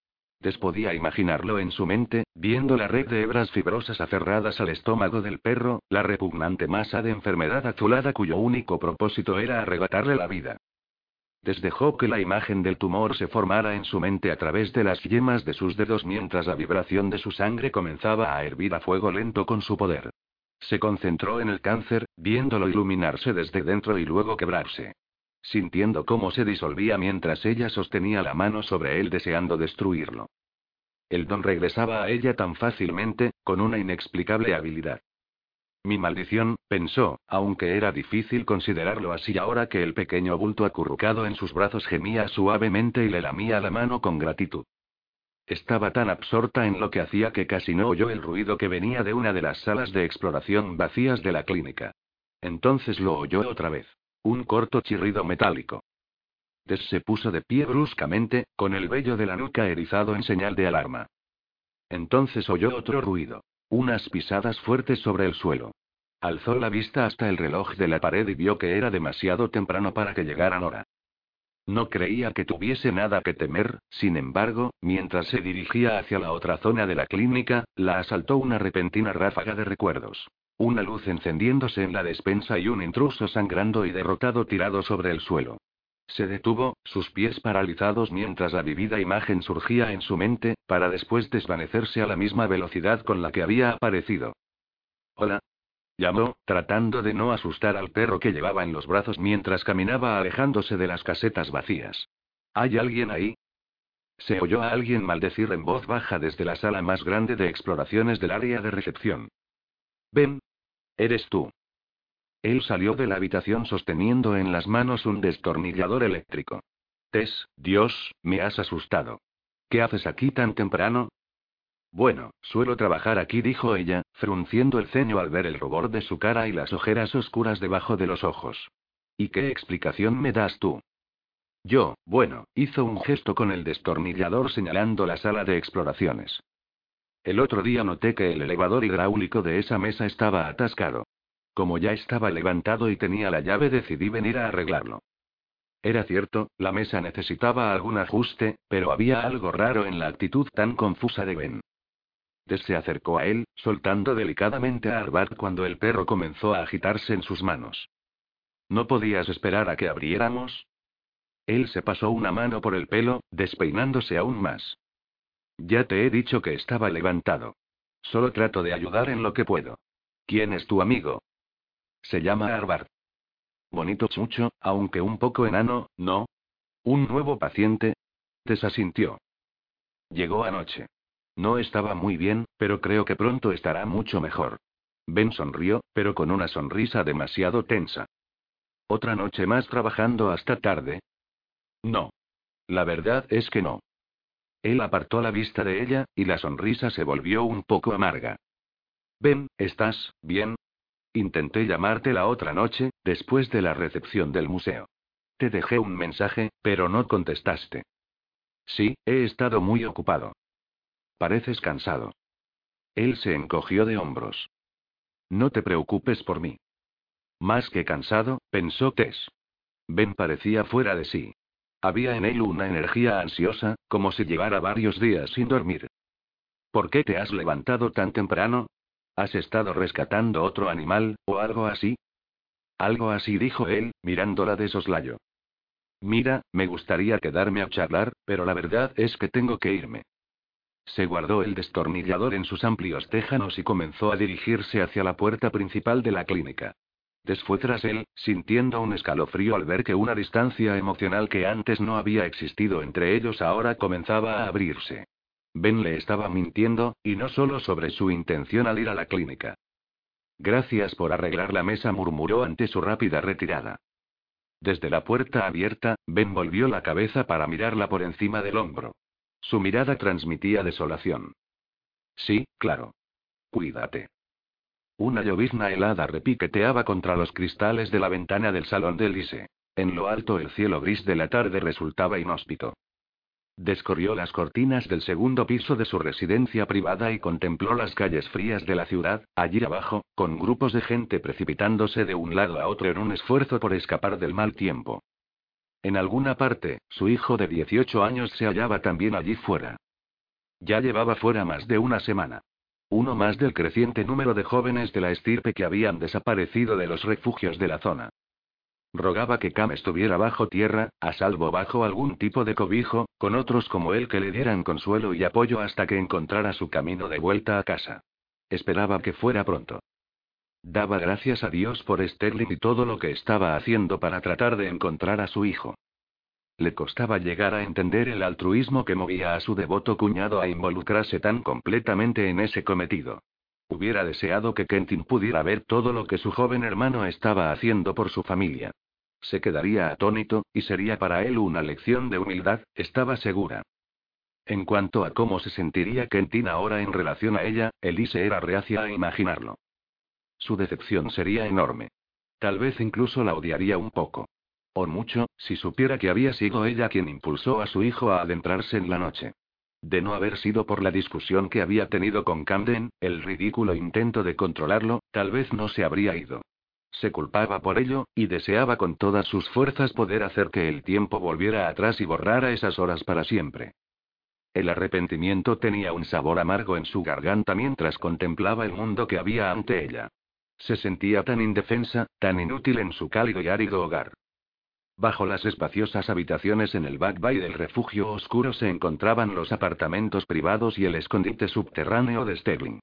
Des podía imaginarlo en su mente, viendo la red de hebras fibrosas aferradas al estómago del perro, la repugnante masa de enfermedad azulada cuyo único propósito era arrebatarle la vida. Dejó que la imagen del tumor se formara en su mente a través de las yemas de sus dedos mientras la vibración de su sangre comenzaba a hervir a fuego lento con su poder. Se concentró en el cáncer, viéndolo iluminarse desde dentro y luego quebrarse. Sintiendo cómo se disolvía mientras ella sostenía la mano sobre él deseando destruirlo. El don regresaba a ella tan fácilmente, con una inexplicable habilidad. Mi maldición, pensó, aunque era difícil considerarlo así ahora que el pequeño bulto acurrucado en sus brazos gemía suavemente y le lamía la mano con gratitud. Estaba tan absorta en lo que hacía que casi no oyó el ruido que venía de una de las salas de exploración vacías de la clínica. Entonces lo oyó otra vez. Un corto chirrido metálico. Des se puso de pie bruscamente, con el vello de la nuca erizado en señal de alarma. Entonces oyó otro ruido. Unas pisadas fuertes sobre el suelo. Alzó la vista hasta el reloj de la pared y vio que era demasiado temprano para que llegaran hora. No creía que tuviese nada que temer, sin embargo, mientras se dirigía hacia la otra zona de la clínica, la asaltó una repentina ráfaga de recuerdos. Una luz encendiéndose en la despensa y un intruso sangrando y derrotado tirado sobre el suelo. Se detuvo, sus pies paralizados mientras la vivida imagen surgía en su mente, para después desvanecerse a la misma velocidad con la que había aparecido. Hola. Llamó, tratando de no asustar al perro que llevaba en los brazos mientras caminaba alejándose de las casetas vacías. ¿Hay alguien ahí? Se oyó a alguien maldecir en voz baja desde la sala más grande de exploraciones del área de recepción. Ven. Eres tú. Él salió de la habitación sosteniendo en las manos un destornillador eléctrico. Tess, Dios, me has asustado. ¿Qué haces aquí tan temprano? Bueno, suelo trabajar aquí, dijo ella, frunciendo el ceño al ver el rubor de su cara y las ojeras oscuras debajo de los ojos. ¿Y qué explicación me das tú? Yo, bueno, hizo un gesto con el destornillador señalando la sala de exploraciones. El otro día noté que el elevador hidráulico de esa mesa estaba atascado. Como ya estaba levantado y tenía la llave, decidí venir a arreglarlo. Era cierto, la mesa necesitaba algún ajuste, pero había algo raro en la actitud tan confusa de Ben. Des se acercó a él, soltando delicadamente a Arbat cuando el perro comenzó a agitarse en sus manos. ¿No podías esperar a que abriéramos? Él se pasó una mano por el pelo, despeinándose aún más. Ya te he dicho que estaba levantado. Solo trato de ayudar en lo que puedo. ¿Quién es tu amigo? Se llama Arbar. Bonito chucho, aunque un poco enano, ¿no? ¿Un nuevo paciente? Desasintió. Llegó anoche. No estaba muy bien, pero creo que pronto estará mucho mejor. Ben sonrió, pero con una sonrisa demasiado tensa. ¿Otra noche más trabajando hasta tarde? No. La verdad es que no. Él apartó la vista de ella, y la sonrisa se volvió un poco amarga. Ben, ¿estás bien? Intenté llamarte la otra noche, después de la recepción del museo. Te dejé un mensaje, pero no contestaste. Sí, he estado muy ocupado. Pareces cansado. Él se encogió de hombros. No te preocupes por mí. Más que cansado, pensó Tess. Ben parecía fuera de sí. Había en él una energía ansiosa, como si llevara varios días sin dormir. ¿Por qué te has levantado tan temprano? ¿Has estado rescatando otro animal, o algo así? Algo así dijo él, mirándola de soslayo. Mira, me gustaría quedarme a charlar, pero la verdad es que tengo que irme. Se guardó el destornillador en sus amplios tejanos y comenzó a dirigirse hacia la puerta principal de la clínica. Desfue tras él, sintiendo un escalofrío al ver que una distancia emocional que antes no había existido entre ellos ahora comenzaba a abrirse. Ben le estaba mintiendo, y no solo sobre su intención al ir a la clínica. Gracias por arreglar la mesa, murmuró ante su rápida retirada. Desde la puerta abierta, Ben volvió la cabeza para mirarla por encima del hombro. Su mirada transmitía desolación. Sí, claro. Cuídate. Una llovizna helada repiqueteaba contra los cristales de la ventana del salón de Elise. En lo alto el cielo gris de la tarde resultaba inhóspito. Descorrió las cortinas del segundo piso de su residencia privada y contempló las calles frías de la ciudad, allí abajo, con grupos de gente precipitándose de un lado a otro en un esfuerzo por escapar del mal tiempo. En alguna parte, su hijo de 18 años se hallaba también allí fuera. Ya llevaba fuera más de una semana. Uno más del creciente número de jóvenes de la estirpe que habían desaparecido de los refugios de la zona. Rogaba que Cam estuviera bajo tierra, a salvo bajo algún tipo de cobijo, con otros como él que le dieran consuelo y apoyo hasta que encontrara su camino de vuelta a casa. Esperaba que fuera pronto. Daba gracias a Dios por Sterling y todo lo que estaba haciendo para tratar de encontrar a su hijo. Le costaba llegar a entender el altruismo que movía a su devoto cuñado a involucrarse tan completamente en ese cometido. Hubiera deseado que Kentin pudiera ver todo lo que su joven hermano estaba haciendo por su familia. Se quedaría atónito, y sería para él una lección de humildad, estaba segura. En cuanto a cómo se sentiría Kentin ahora en relación a ella, Elise era reacia a imaginarlo. Su decepción sería enorme. Tal vez incluso la odiaría un poco. O mucho, si supiera que había sido ella quien impulsó a su hijo a adentrarse en la noche. De no haber sido por la discusión que había tenido con Camden, el ridículo intento de controlarlo, tal vez no se habría ido. Se culpaba por ello, y deseaba con todas sus fuerzas poder hacer que el tiempo volviera atrás y borrara esas horas para siempre. El arrepentimiento tenía un sabor amargo en su garganta mientras contemplaba el mundo que había ante ella. Se sentía tan indefensa, tan inútil en su cálido y árido hogar. Bajo las espaciosas habitaciones en el Back Bay del refugio oscuro se encontraban los apartamentos privados y el escondite subterráneo de Sterling.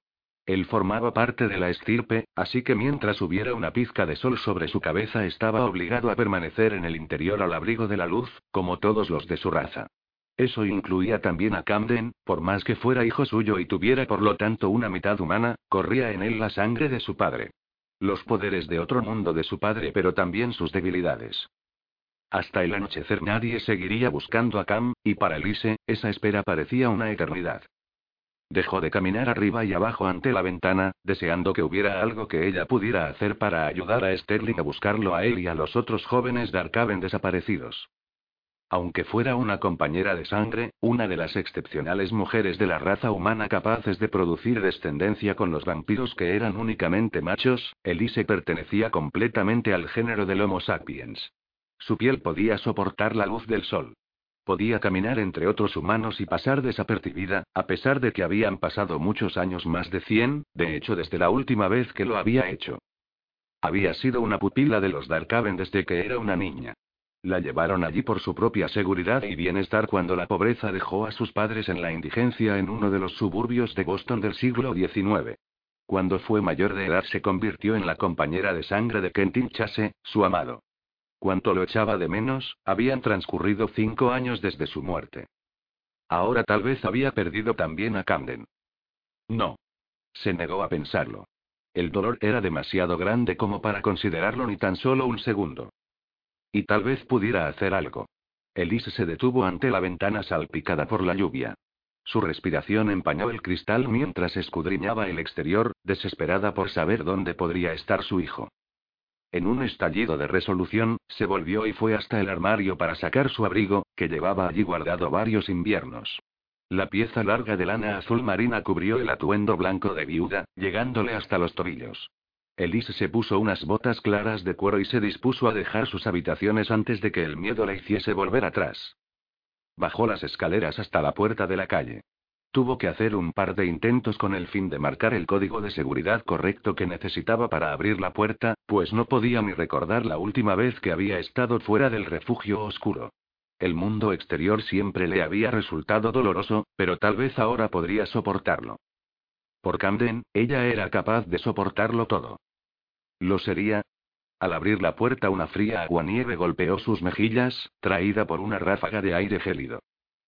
Él formaba parte de la estirpe, así que mientras hubiera una pizca de sol sobre su cabeza estaba obligado a permanecer en el interior al abrigo de la luz, como todos los de su raza. Eso incluía también a Camden, por más que fuera hijo suyo y tuviera por lo tanto una mitad humana, corría en él la sangre de su padre. Los poderes de otro mundo de su padre, pero también sus debilidades. Hasta el anochecer nadie seguiría buscando a Cam, y para Elise, esa espera parecía una eternidad. Dejó de caminar arriba y abajo ante la ventana, deseando que hubiera algo que ella pudiera hacer para ayudar a Sterling a buscarlo a él y a los otros jóvenes Darkaven desaparecidos. Aunque fuera una compañera de sangre, una de las excepcionales mujeres de la raza humana capaces de producir descendencia con los vampiros que eran únicamente machos, Elise pertenecía completamente al género del Homo sapiens. Su piel podía soportar la luz del sol. Podía caminar entre otros humanos y pasar desapercibida, a pesar de que habían pasado muchos años más de cien, de hecho desde la última vez que lo había hecho. Había sido una pupila de los Darkaven desde que era una niña. La llevaron allí por su propia seguridad y bienestar cuando la pobreza dejó a sus padres en la indigencia en uno de los suburbios de Boston del siglo XIX. Cuando fue mayor de edad se convirtió en la compañera de sangre de Kentin Chase, su amado. Cuanto lo echaba de menos, habían transcurrido cinco años desde su muerte. Ahora tal vez había perdido también a Camden. No. Se negó a pensarlo. El dolor era demasiado grande como para considerarlo ni tan solo un segundo. Y tal vez pudiera hacer algo. Elise se detuvo ante la ventana salpicada por la lluvia. Su respiración empañó el cristal mientras escudriñaba el exterior, desesperada por saber dónde podría estar su hijo. En un estallido de resolución, se volvió y fue hasta el armario para sacar su abrigo, que llevaba allí guardado varios inviernos. La pieza larga de lana azul marina cubrió el atuendo blanco de viuda, llegándole hasta los tobillos. Elise se puso unas botas claras de cuero y se dispuso a dejar sus habitaciones antes de que el miedo la hiciese volver atrás. Bajó las escaleras hasta la puerta de la calle. Tuvo que hacer un par de intentos con el fin de marcar el código de seguridad correcto que necesitaba para abrir la puerta, pues no podía ni recordar la última vez que había estado fuera del refugio oscuro. El mundo exterior siempre le había resultado doloroso, pero tal vez ahora podría soportarlo. Por Camden, ella era capaz de soportarlo todo. Lo sería. Al abrir la puerta una fría aguanieve golpeó sus mejillas, traída por una ráfaga de aire gélido.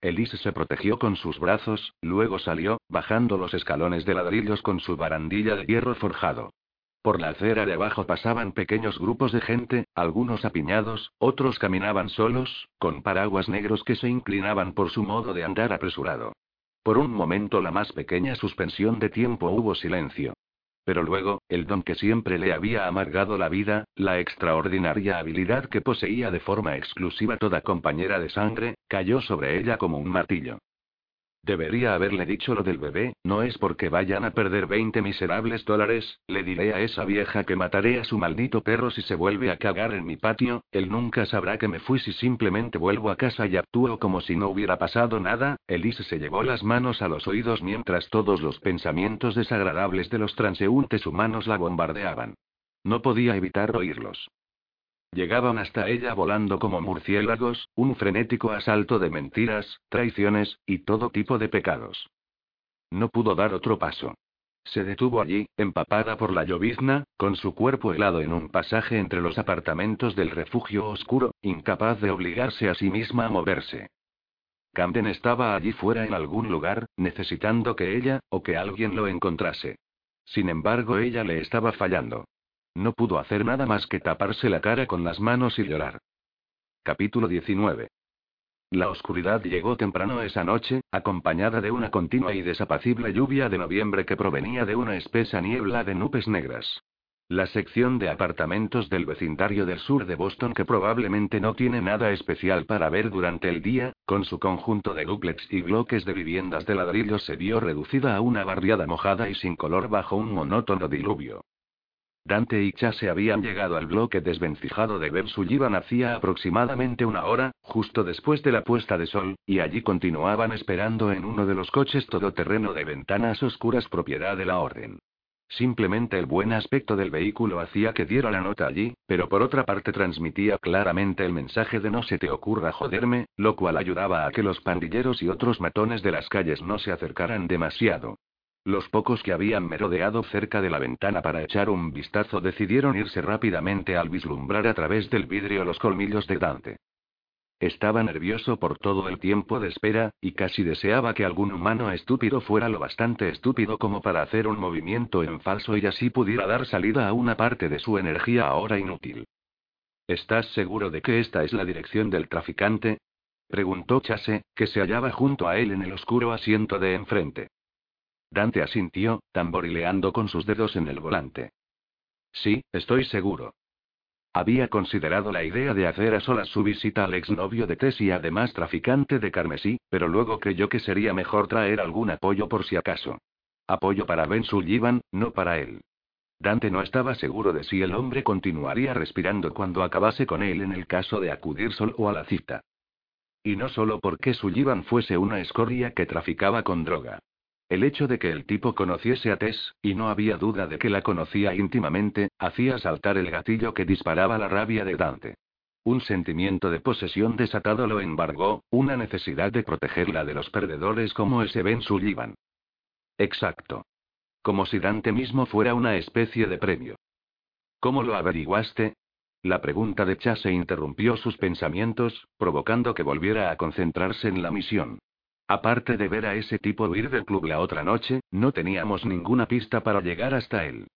Elise se protegió con sus brazos, luego salió, bajando los escalones de ladrillos con su barandilla de hierro forjado. Por la acera de abajo pasaban pequeños grupos de gente, algunos apiñados, otros caminaban solos, con paraguas negros que se inclinaban por su modo de andar apresurado. Por un momento la más pequeña suspensión de tiempo hubo silencio. Pero luego, el don que siempre le había amargado la vida, la extraordinaria habilidad que poseía de forma exclusiva toda compañera de sangre, cayó sobre ella como un martillo. Debería haberle dicho lo del bebé, no es porque vayan a perder 20 miserables dólares, le diré a esa vieja que mataré a su maldito perro si se vuelve a cagar en mi patio, él nunca sabrá que me fui si simplemente vuelvo a casa y actúo como si no hubiera pasado nada, Elise se llevó las manos a los oídos mientras todos los pensamientos desagradables de los transeúntes humanos la bombardeaban. No podía evitar oírlos. Llegaban hasta ella volando como murciélagos, un frenético asalto de mentiras, traiciones, y todo tipo de pecados. No pudo dar otro paso. Se detuvo allí, empapada por la llovizna, con su cuerpo helado en un pasaje entre los apartamentos del refugio oscuro, incapaz de obligarse a sí misma a moverse. Camden estaba allí fuera en algún lugar, necesitando que ella, o que alguien lo encontrase. Sin embargo, ella le estaba fallando. No pudo hacer nada más que taparse la cara con las manos y llorar. Capítulo 19. La oscuridad llegó temprano esa noche, acompañada de una continua y desapacible lluvia de noviembre que provenía de una espesa niebla de nubes negras. La sección de apartamentos del vecindario del sur de Boston que probablemente no tiene nada especial para ver durante el día, con su conjunto de duplex y bloques de viviendas de ladrillo se vio reducida a una barriada mojada y sin color bajo un monótono diluvio. Dante y Chase habían llegado al bloque desvencijado de Beb Sullivan hacía aproximadamente una hora, justo después de la puesta de sol, y allí continuaban esperando en uno de los coches todoterreno de ventanas oscuras propiedad de la orden. Simplemente el buen aspecto del vehículo hacía que diera la nota allí, pero por otra parte transmitía claramente el mensaje de no se te ocurra joderme, lo cual ayudaba a que los pandilleros y otros matones de las calles no se acercaran demasiado. Los pocos que habían merodeado cerca de la ventana para echar un vistazo decidieron irse rápidamente al vislumbrar a través del vidrio los colmillos de Dante. Estaba nervioso por todo el tiempo de espera, y casi deseaba que algún humano estúpido fuera lo bastante estúpido como para hacer un movimiento en falso y así pudiera dar salida a una parte de su energía ahora inútil. ¿Estás seguro de que esta es la dirección del traficante? preguntó Chase, que se hallaba junto a él en el oscuro asiento de enfrente. Dante asintió, tamborileando con sus dedos en el volante. Sí, estoy seguro. Había considerado la idea de hacer a solas su visita al exnovio de Tess y además traficante de carmesí, pero luego creyó que sería mejor traer algún apoyo por si acaso. Apoyo para Ben Sullivan, no para él. Dante no estaba seguro de si el hombre continuaría respirando cuando acabase con él en el caso de acudir solo a la cita. Y no solo porque Sullivan fuese una escoria que traficaba con droga. El hecho de que el tipo conociese a Tess, y no había duda de que la conocía íntimamente, hacía saltar el gatillo que disparaba la rabia de Dante. Un sentimiento de posesión desatado lo embargó, una necesidad de protegerla de los perdedores como ese Ben Sullivan. Exacto. Como si Dante mismo fuera una especie de premio. ¿Cómo lo averiguaste? La pregunta de Chase interrumpió sus pensamientos, provocando que volviera a concentrarse en la misión. Aparte de ver a ese tipo huir del club la otra noche, no teníamos ninguna pista para llegar hasta él.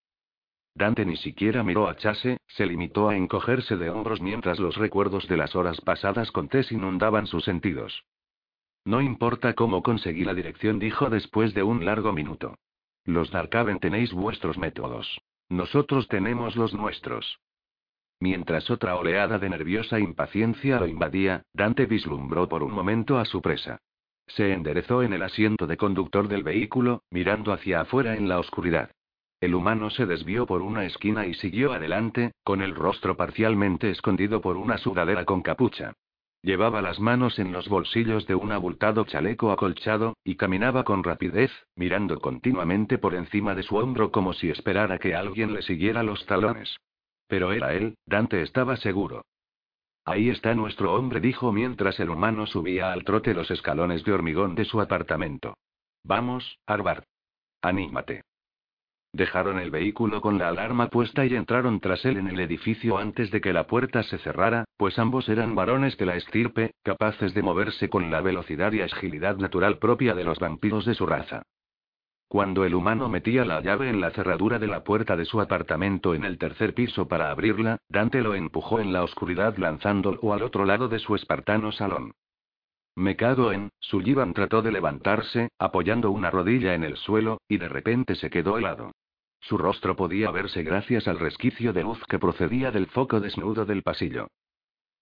Dante ni siquiera miró a Chase, se limitó a encogerse de hombros mientras los recuerdos de las horas pasadas con Tess inundaban sus sentidos. No importa cómo conseguí la dirección, dijo después de un largo minuto. Los Darkaven tenéis vuestros métodos. Nosotros tenemos los nuestros. Mientras otra oleada de nerviosa impaciencia lo invadía, Dante vislumbró por un momento a su presa. Se enderezó en el asiento de conductor del vehículo, mirando hacia afuera en la oscuridad. El humano se desvió por una esquina y siguió adelante, con el rostro parcialmente escondido por una sudadera con capucha. Llevaba las manos en los bolsillos de un abultado chaleco acolchado, y caminaba con rapidez, mirando continuamente por encima de su hombro como si esperara que alguien le siguiera los talones. Pero era él, Dante estaba seguro. Ahí está nuestro hombre, dijo mientras el humano subía al trote los escalones de hormigón de su apartamento. Vamos, Harvard. Anímate. Dejaron el vehículo con la alarma puesta y entraron tras él en el edificio antes de que la puerta se cerrara, pues ambos eran varones de la estirpe, capaces de moverse con la velocidad y agilidad natural propia de los vampiros de su raza. Cuando el humano metía la llave en la cerradura de la puerta de su apartamento en el tercer piso para abrirla, Dante lo empujó en la oscuridad lanzándolo al otro lado de su espartano salón. Me cago en, Sullivan trató de levantarse, apoyando una rodilla en el suelo, y de repente se quedó helado. Su rostro podía verse gracias al resquicio de luz que procedía del foco desnudo del pasillo.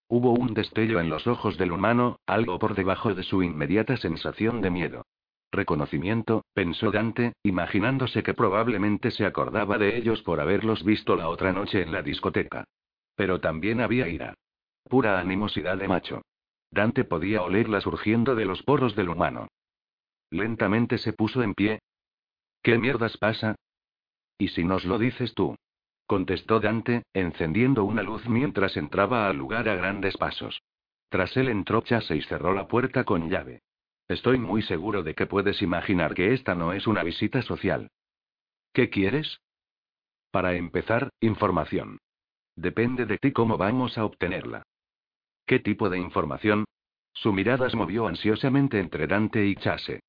Hubo un destello en los ojos del humano, algo por debajo de su inmediata sensación de miedo. Reconocimiento, pensó Dante, imaginándose que probablemente se acordaba de ellos por haberlos visto la otra noche en la discoteca. Pero también había ira. Pura animosidad de macho. Dante podía olerla surgiendo de los poros del humano. Lentamente se puso en pie. ¿Qué mierdas pasa? ¿Y si nos lo dices tú? contestó Dante, encendiendo una luz mientras entraba al lugar a grandes pasos. Tras él entró Chase y cerró la puerta con llave. Estoy muy seguro de que puedes imaginar que esta no es una visita social. ¿Qué quieres? Para empezar, información. Depende de ti cómo vamos a obtenerla. ¿Qué tipo de información? Su mirada se movió ansiosamente entre Dante y Chase.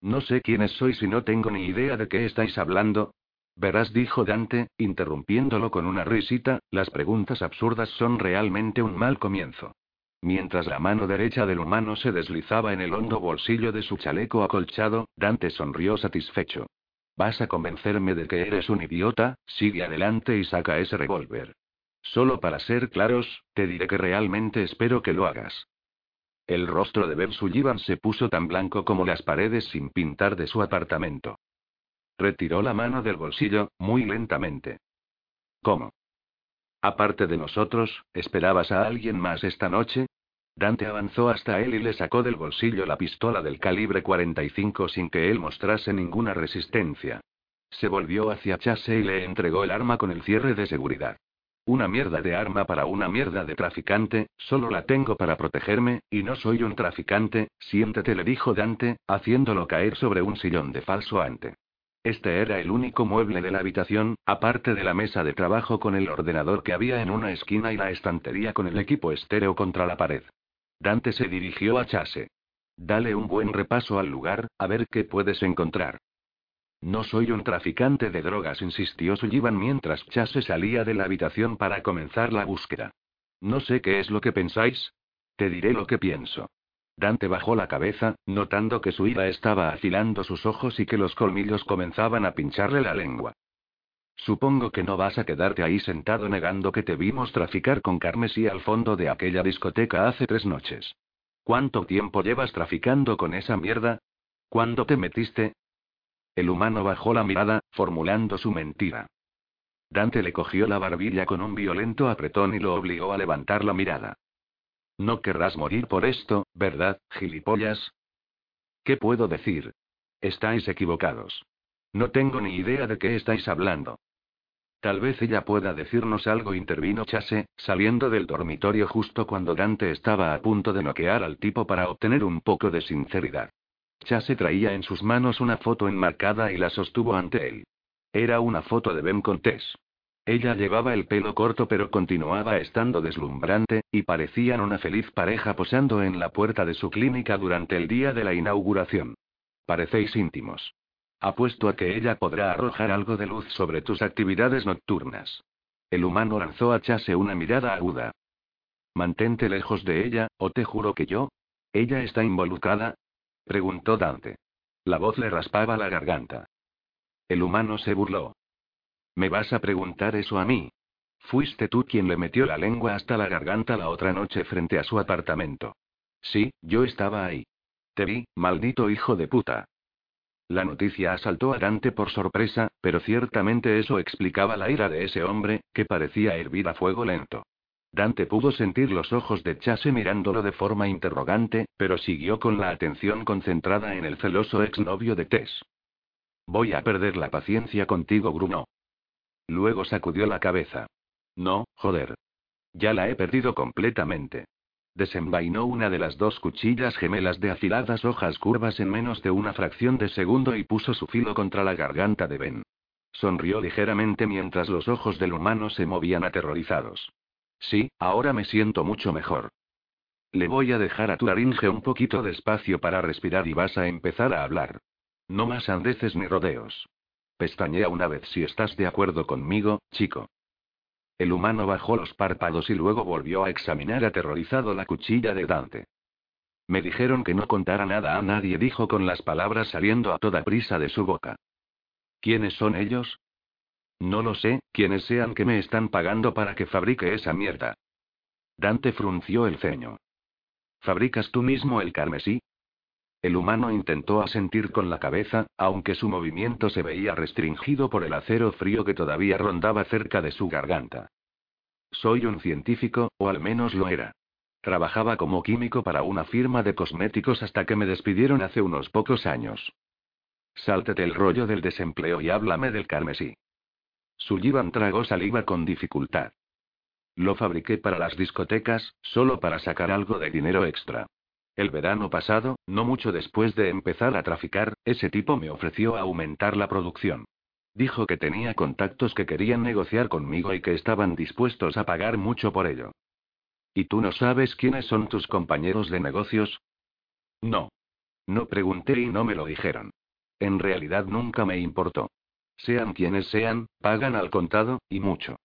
No sé quiénes sois y no tengo ni idea de qué estáis hablando. Verás, dijo Dante, interrumpiéndolo con una risita, las preguntas absurdas son realmente un mal comienzo. Mientras la mano derecha del humano se deslizaba en el hondo bolsillo de su chaleco acolchado, Dante sonrió satisfecho. Vas a convencerme de que eres un idiota, sigue adelante y saca ese revólver. Solo para ser claros, te diré que realmente espero que lo hagas. El rostro de Ben se puso tan blanco como las paredes sin pintar de su apartamento. Retiró la mano del bolsillo, muy lentamente. ¿Cómo? Aparte de nosotros, ¿esperabas a alguien más esta noche? Dante avanzó hasta él y le sacó del bolsillo la pistola del calibre 45 sin que él mostrase ninguna resistencia. Se volvió hacia Chase y le entregó el arma con el cierre de seguridad. Una mierda de arma para una mierda de traficante, solo la tengo para protegerme, y no soy un traficante, siéntete, le dijo Dante, haciéndolo caer sobre un sillón de falso ante. Este era el único mueble de la habitación, aparte de la mesa de trabajo con el ordenador que había en una esquina y la estantería con el equipo estéreo contra la pared. Dante se dirigió a Chase. Dale un buen repaso al lugar, a ver qué puedes encontrar. No soy un traficante de drogas, insistió Sullivan mientras Chase salía de la habitación para comenzar la búsqueda. No sé qué es lo que pensáis. Te diré lo que pienso. Dante bajó la cabeza, notando que su ira estaba afilando sus ojos y que los colmillos comenzaban a pincharle la lengua. Supongo que no vas a quedarte ahí sentado negando que te vimos traficar con carmesí al fondo de aquella discoteca hace tres noches. ¿Cuánto tiempo llevas traficando con esa mierda? ¿Cuándo te metiste? El humano bajó la mirada, formulando su mentira. Dante le cogió la barbilla con un violento apretón y lo obligó a levantar la mirada. No querrás morir por esto, ¿verdad, gilipollas? ¿Qué puedo decir? Estáis equivocados. No tengo ni idea de qué estáis hablando. Tal vez ella pueda decirnos algo, intervino Chase, saliendo del dormitorio justo cuando Dante estaba a punto de noquear al tipo para obtener un poco de sinceridad. Chase traía en sus manos una foto enmarcada y la sostuvo ante él. Era una foto de Ben con Tess. Ella llevaba el pelo corto pero continuaba estando deslumbrante, y parecían una feliz pareja posando en la puerta de su clínica durante el día de la inauguración. Parecéis íntimos. Apuesto a que ella podrá arrojar algo de luz sobre tus actividades nocturnas. El humano lanzó a Chase una mirada aguda. Mantente lejos de ella, o te juro que yo. ¿Ella está involucrada? preguntó Dante. La voz le raspaba la garganta. El humano se burló. ¿Me vas a preguntar eso a mí? Fuiste tú quien le metió la lengua hasta la garganta la otra noche frente a su apartamento. Sí, yo estaba ahí. Te vi, maldito hijo de puta. La noticia asaltó a Dante por sorpresa, pero ciertamente eso explicaba la ira de ese hombre, que parecía hervir a fuego lento. Dante pudo sentir los ojos de Chase mirándolo de forma interrogante, pero siguió con la atención concentrada en el celoso exnovio de Tess. Voy a perder la paciencia contigo, Bruno. Luego sacudió la cabeza. No, joder. Ya la he perdido completamente. Desenvainó una de las dos cuchillas gemelas de afiladas hojas curvas en menos de una fracción de segundo y puso su filo contra la garganta de Ben. Sonrió ligeramente mientras los ojos del humano se movían aterrorizados. Sí, ahora me siento mucho mejor. Le voy a dejar a tu laringe un poquito de espacio para respirar y vas a empezar a hablar. No más andeces ni rodeos. Pestañea una vez si estás de acuerdo conmigo, chico. El humano bajó los párpados y luego volvió a examinar aterrorizado la cuchilla de Dante. Me dijeron que no contara nada a nadie, dijo con las palabras saliendo a toda prisa de su boca. ¿Quiénes son ellos? No lo sé, quienes sean que me están pagando para que fabrique esa mierda. Dante frunció el ceño. ¿Fabricas tú mismo el carmesí? El humano intentó asentir con la cabeza, aunque su movimiento se veía restringido por el acero frío que todavía rondaba cerca de su garganta. Soy un científico, o al menos lo era. Trabajaba como químico para una firma de cosméticos hasta que me despidieron hace unos pocos años. Sáltate el rollo del desempleo y háblame del carmesí. Sullivan tragó saliva con dificultad. Lo fabriqué para las discotecas, solo para sacar algo de dinero extra. El verano pasado, no mucho después de empezar a traficar, ese tipo me ofreció aumentar la producción. Dijo que tenía contactos que querían negociar conmigo y que estaban dispuestos a pagar mucho por ello. ¿Y tú no sabes quiénes son tus compañeros de negocios? No. No pregunté y no me lo dijeron. En realidad nunca me importó. Sean quienes sean, pagan al contado, y mucho.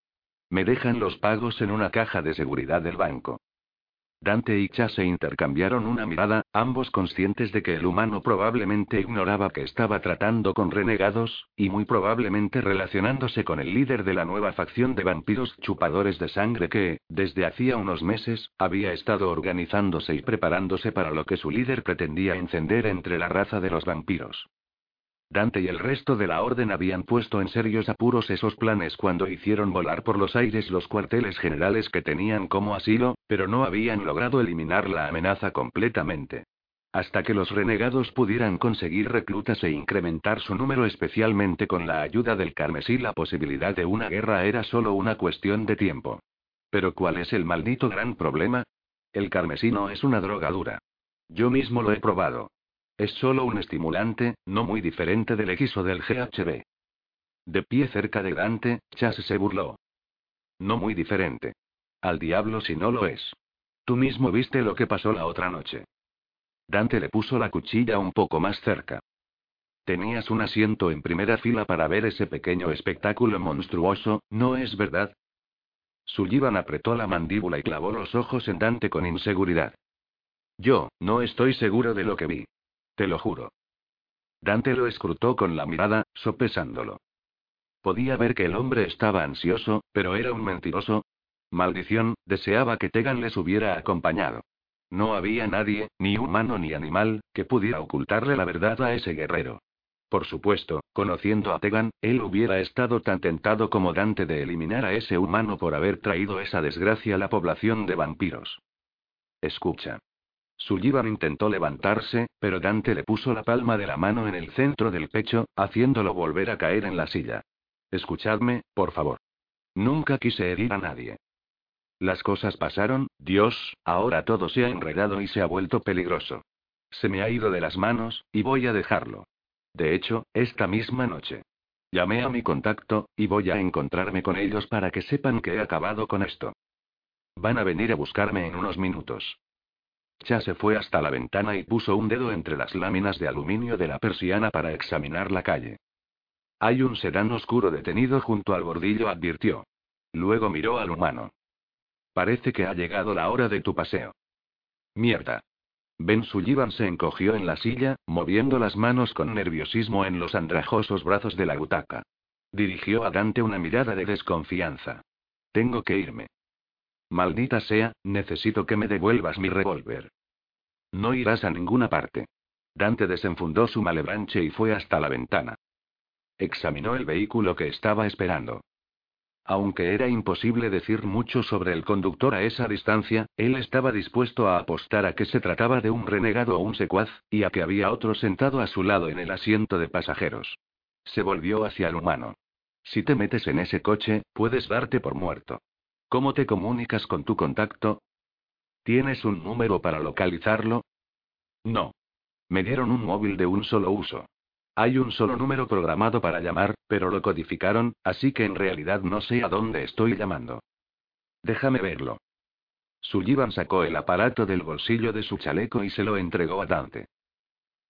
Me dejan los pagos en una caja de seguridad del banco. Dante y Chase intercambiaron una mirada, ambos conscientes de que el humano probablemente ignoraba que estaba tratando con renegados, y muy probablemente relacionándose con el líder de la nueva facción de vampiros chupadores de sangre que, desde hacía unos meses, había estado organizándose y preparándose para lo que su líder pretendía encender entre la raza de los vampiros. Dante y el resto de la orden habían puesto en serios apuros esos planes cuando hicieron volar por los aires los cuarteles generales que tenían como asilo, pero no habían logrado eliminar la amenaza completamente. Hasta que los renegados pudieran conseguir reclutas e incrementar su número especialmente con la ayuda del carmesí la posibilidad de una guerra era solo una cuestión de tiempo. Pero ¿cuál es el maldito gran problema? El carmesí no es una droga dura. Yo mismo lo he probado. Es solo un estimulante, no muy diferente del X o del GHB. De pie cerca de Dante, Chas se burló. No muy diferente. Al diablo si no lo es. Tú mismo viste lo que pasó la otra noche. Dante le puso la cuchilla un poco más cerca. Tenías un asiento en primera fila para ver ese pequeño espectáculo monstruoso, ¿no es verdad? Sullivan apretó la mandíbula y clavó los ojos en Dante con inseguridad. Yo, no estoy seguro de lo que vi. Te lo juro. Dante lo escrutó con la mirada, sopesándolo. Podía ver que el hombre estaba ansioso, pero era un mentiroso. Maldición, deseaba que Tegan les hubiera acompañado. No había nadie, ni humano ni animal, que pudiera ocultarle la verdad a ese guerrero. Por supuesto, conociendo a Tegan, él hubiera estado tan tentado como Dante de eliminar a ese humano por haber traído esa desgracia a la población de vampiros. Escucha. Sullivan intentó levantarse, pero Dante le puso la palma de la mano en el centro del pecho, haciéndolo volver a caer en la silla. Escuchadme, por favor. Nunca quise herir a nadie. Las cosas pasaron, Dios, ahora todo se ha enredado y se ha vuelto peligroso. Se me ha ido de las manos, y voy a dejarlo. De hecho, esta misma noche. Llamé a mi contacto, y voy a encontrarme con ellos para que sepan que he acabado con esto. Van a venir a buscarme en unos minutos. Cha se fue hasta la ventana y puso un dedo entre las láminas de aluminio de la persiana para examinar la calle. Hay un sedán oscuro detenido junto al bordillo, advirtió. Luego miró al humano. Parece que ha llegado la hora de tu paseo. Mierda. Ben Sullivan se encogió en la silla, moviendo las manos con nerviosismo en los andrajosos brazos de la butaca. Dirigió a Dante una mirada de desconfianza. Tengo que irme. Maldita sea, necesito que me devuelvas mi revólver. No irás a ninguna parte. Dante desenfundó su malebranche y fue hasta la ventana. Examinó el vehículo que estaba esperando. Aunque era imposible decir mucho sobre el conductor a esa distancia, él estaba dispuesto a apostar a que se trataba de un renegado o un secuaz, y a que había otro sentado a su lado en el asiento de pasajeros. Se volvió hacia el humano. Si te metes en ese coche, puedes darte por muerto. ¿Cómo te comunicas con tu contacto? ¿Tienes un número para localizarlo? No. Me dieron un móvil de un solo uso. Hay un solo número programado para llamar, pero lo codificaron, así que en realidad no sé a dónde estoy llamando. Déjame verlo. Sullivan sacó el aparato del bolsillo de su chaleco y se lo entregó a Dante.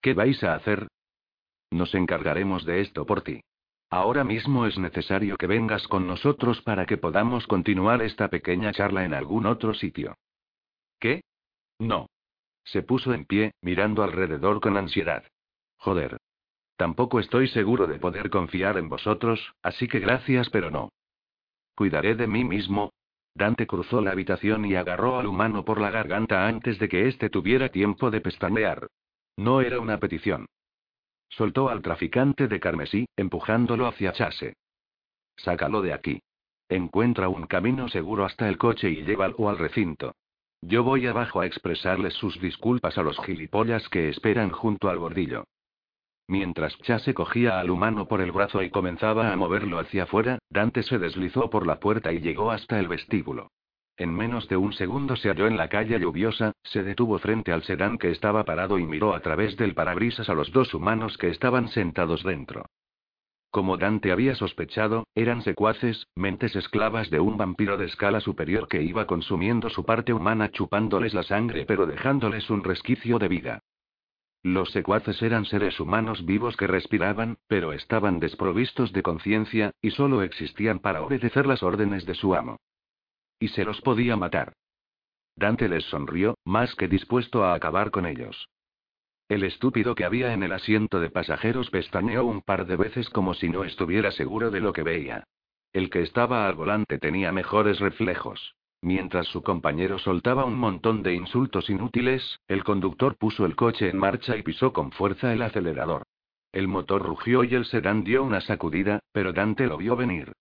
¿Qué vais a hacer? Nos encargaremos de esto por ti. Ahora mismo es necesario que vengas con nosotros para que podamos continuar esta pequeña charla en algún otro sitio. ¿Qué? No. Se puso en pie, mirando alrededor con ansiedad. Joder. Tampoco estoy seguro de poder confiar en vosotros, así que gracias pero no. Cuidaré de mí mismo. Dante cruzó la habitación y agarró al humano por la garganta antes de que éste tuviera tiempo de pestañear. No era una petición. Soltó al traficante de carmesí, empujándolo hacia Chase. Sácalo de aquí. Encuentra un camino seguro hasta el coche y llévalo al recinto. Yo voy abajo a expresarles sus disculpas a los gilipollas que esperan junto al bordillo. Mientras Chase cogía al humano por el brazo y comenzaba a moverlo hacia afuera, Dante se deslizó por la puerta y llegó hasta el vestíbulo. En menos de un segundo se halló en la calle lluviosa, se detuvo frente al sedán que estaba parado y miró a través del parabrisas a los dos humanos que estaban sentados dentro. Como Dante había sospechado, eran secuaces, mentes esclavas de un vampiro de escala superior que iba consumiendo su parte humana chupándoles la sangre pero dejándoles un resquicio de vida. Los secuaces eran seres humanos vivos que respiraban, pero estaban desprovistos de conciencia, y solo existían para obedecer las órdenes de su amo. Y se los podía matar. Dante les sonrió, más que dispuesto a acabar con ellos. El estúpido que había en el asiento de pasajeros pestañeó un par de veces como si no estuviera seguro de lo que veía. El que estaba al volante tenía mejores reflejos. Mientras su compañero soltaba un montón de insultos inútiles, el conductor puso el coche en marcha y pisó con fuerza el acelerador. El motor rugió y el sedán dio una sacudida, pero Dante lo vio venir.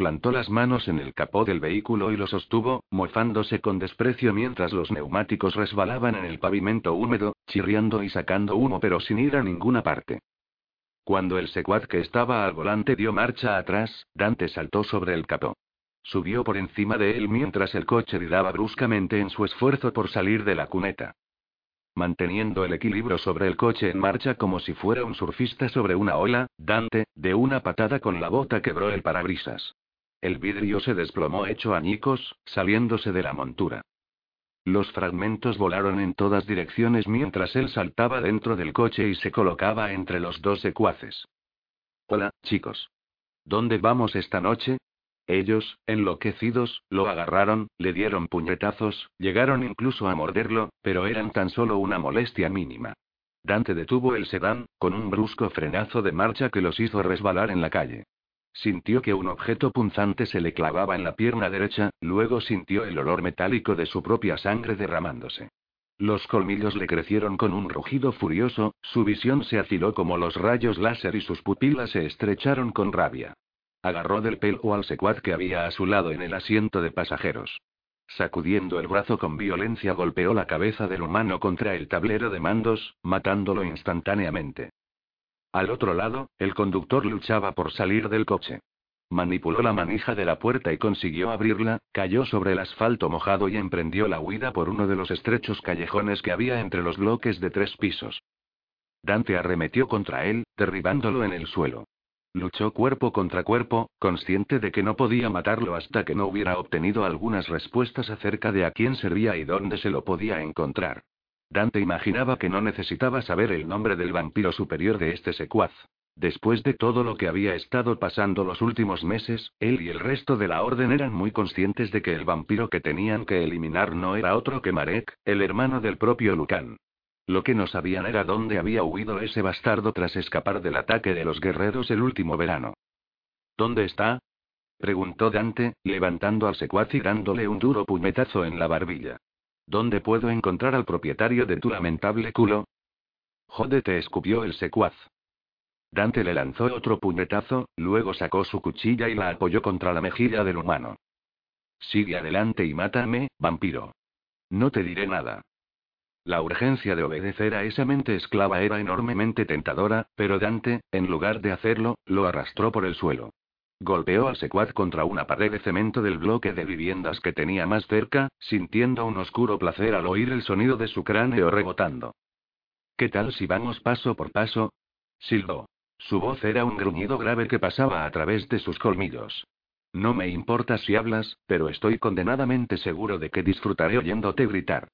Plantó las manos en el capó del vehículo y lo sostuvo, mofándose con desprecio mientras los neumáticos resbalaban en el pavimento húmedo, chirriando y sacando humo pero sin ir a ninguna parte. Cuando el secuaz que estaba al volante dio marcha atrás, Dante saltó sobre el capó. Subió por encima de él mientras el coche viraba bruscamente en su esfuerzo por salir de la cuneta. Manteniendo el equilibrio sobre el coche en marcha como si fuera un surfista sobre una ola, Dante, de una patada con la bota quebró el parabrisas. El vidrio se desplomó hecho añicos, saliéndose de la montura. Los fragmentos volaron en todas direcciones mientras él saltaba dentro del coche y se colocaba entre los dos secuaces. Hola, chicos. ¿Dónde vamos esta noche? Ellos, enloquecidos, lo agarraron, le dieron puñetazos, llegaron incluso a morderlo, pero eran tan solo una molestia mínima. Dante detuvo el sedán, con un brusco frenazo de marcha que los hizo resbalar en la calle. Sintió que un objeto punzante se le clavaba en la pierna derecha, luego sintió el olor metálico de su propia sangre derramándose. Los colmillos le crecieron con un rugido furioso, su visión se afiló como los rayos láser y sus pupilas se estrecharon con rabia. Agarró del pelo al secuaz que había a su lado en el asiento de pasajeros. Sacudiendo el brazo con violencia golpeó la cabeza del humano contra el tablero de mandos, matándolo instantáneamente. Al otro lado, el conductor luchaba por salir del coche. Manipuló la manija de la puerta y consiguió abrirla, cayó sobre el asfalto mojado y emprendió la huida por uno de los estrechos callejones que había entre los bloques de tres pisos. Dante arremetió contra él, derribándolo en el suelo. Luchó cuerpo contra cuerpo, consciente de que no podía matarlo hasta que no hubiera obtenido algunas respuestas acerca de a quién servía y dónde se lo podía encontrar. Dante imaginaba que no necesitaba saber el nombre del vampiro superior de este secuaz. Después de todo lo que había estado pasando los últimos meses, él y el resto de la orden eran muy conscientes de que el vampiro que tenían que eliminar no era otro que Marek, el hermano del propio Lucan. Lo que no sabían era dónde había huido ese bastardo tras escapar del ataque de los guerreros el último verano. ¿Dónde está? preguntó Dante, levantando al secuaz y dándole un duro puñetazo en la barbilla. ¿Dónde puedo encontrar al propietario de tu lamentable culo? Jódete, escupió el secuaz. Dante le lanzó otro puñetazo, luego sacó su cuchilla y la apoyó contra la mejilla del humano. Sigue adelante y mátame, vampiro. No te diré nada. La urgencia de obedecer a esa mente esclava era enormemente tentadora, pero Dante, en lugar de hacerlo, lo arrastró por el suelo. Golpeó al secuaz contra una pared de cemento del bloque de viviendas que tenía más cerca, sintiendo un oscuro placer al oír el sonido de su cráneo rebotando. ¿Qué tal si vamos paso por paso? Silbó. Su voz era un gruñido grave que pasaba a través de sus colmillos. No me importa si hablas, pero estoy condenadamente seguro de que disfrutaré oyéndote gritar.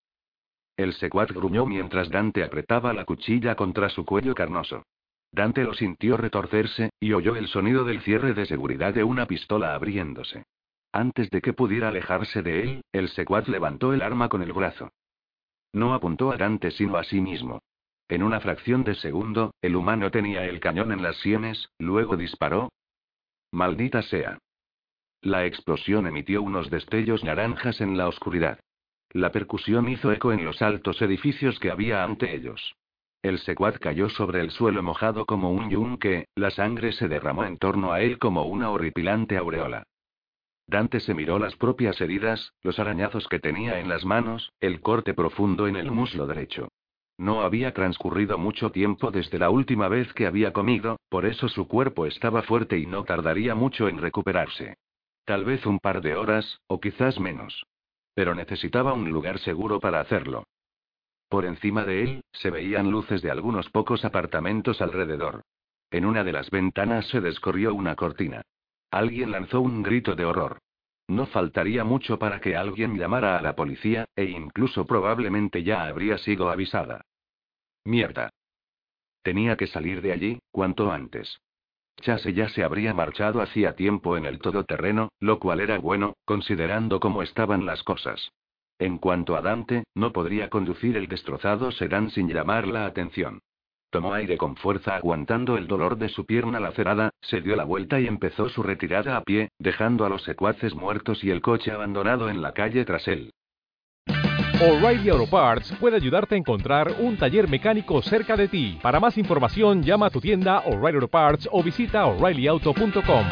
El secuaz gruñó mientras Dante apretaba la cuchilla contra su cuello carnoso. Dante lo sintió retorcerse, y oyó el sonido del cierre de seguridad de una pistola abriéndose. Antes de que pudiera alejarse de él, el secuaz levantó el arma con el brazo. No apuntó a Dante sino a sí mismo. En una fracción de segundo, el humano tenía el cañón en las sienes, luego disparó. Maldita sea. La explosión emitió unos destellos naranjas en la oscuridad. La percusión hizo eco en los altos edificios que había ante ellos. El secuaz cayó sobre el suelo mojado como un yunque, la sangre se derramó en torno a él como una horripilante aureola. Dante se miró las propias heridas, los arañazos que tenía en las manos, el corte profundo en el muslo derecho. No había transcurrido mucho tiempo desde la última vez que había comido, por eso su cuerpo estaba fuerte y no tardaría mucho en recuperarse. Tal vez un par de horas, o quizás menos. Pero necesitaba un lugar seguro para hacerlo. Por encima de él, se veían luces de algunos pocos apartamentos alrededor. En una de las ventanas se descorrió una cortina. Alguien lanzó un grito de horror. No faltaría mucho para que alguien llamara a la policía, e incluso probablemente ya habría sido avisada. Mierda. Tenía que salir de allí, cuanto antes. Chase ya se habría marchado hacía tiempo en el todoterreno, lo cual era bueno, considerando cómo estaban las cosas. En cuanto a Dante, no podría conducir el destrozado sedán sin llamar la atención. Tomó aire con fuerza aguantando el dolor de su pierna lacerada, se dio la vuelta y empezó su retirada a pie, dejando a los secuaces muertos y el coche abandonado en la calle tras él. O'Reilly Auto Parts puede ayudarte a encontrar un taller mecánico cerca de ti. Para más información, llama a tu tienda O'Reilly Auto Parts o visita oreillyauto.com.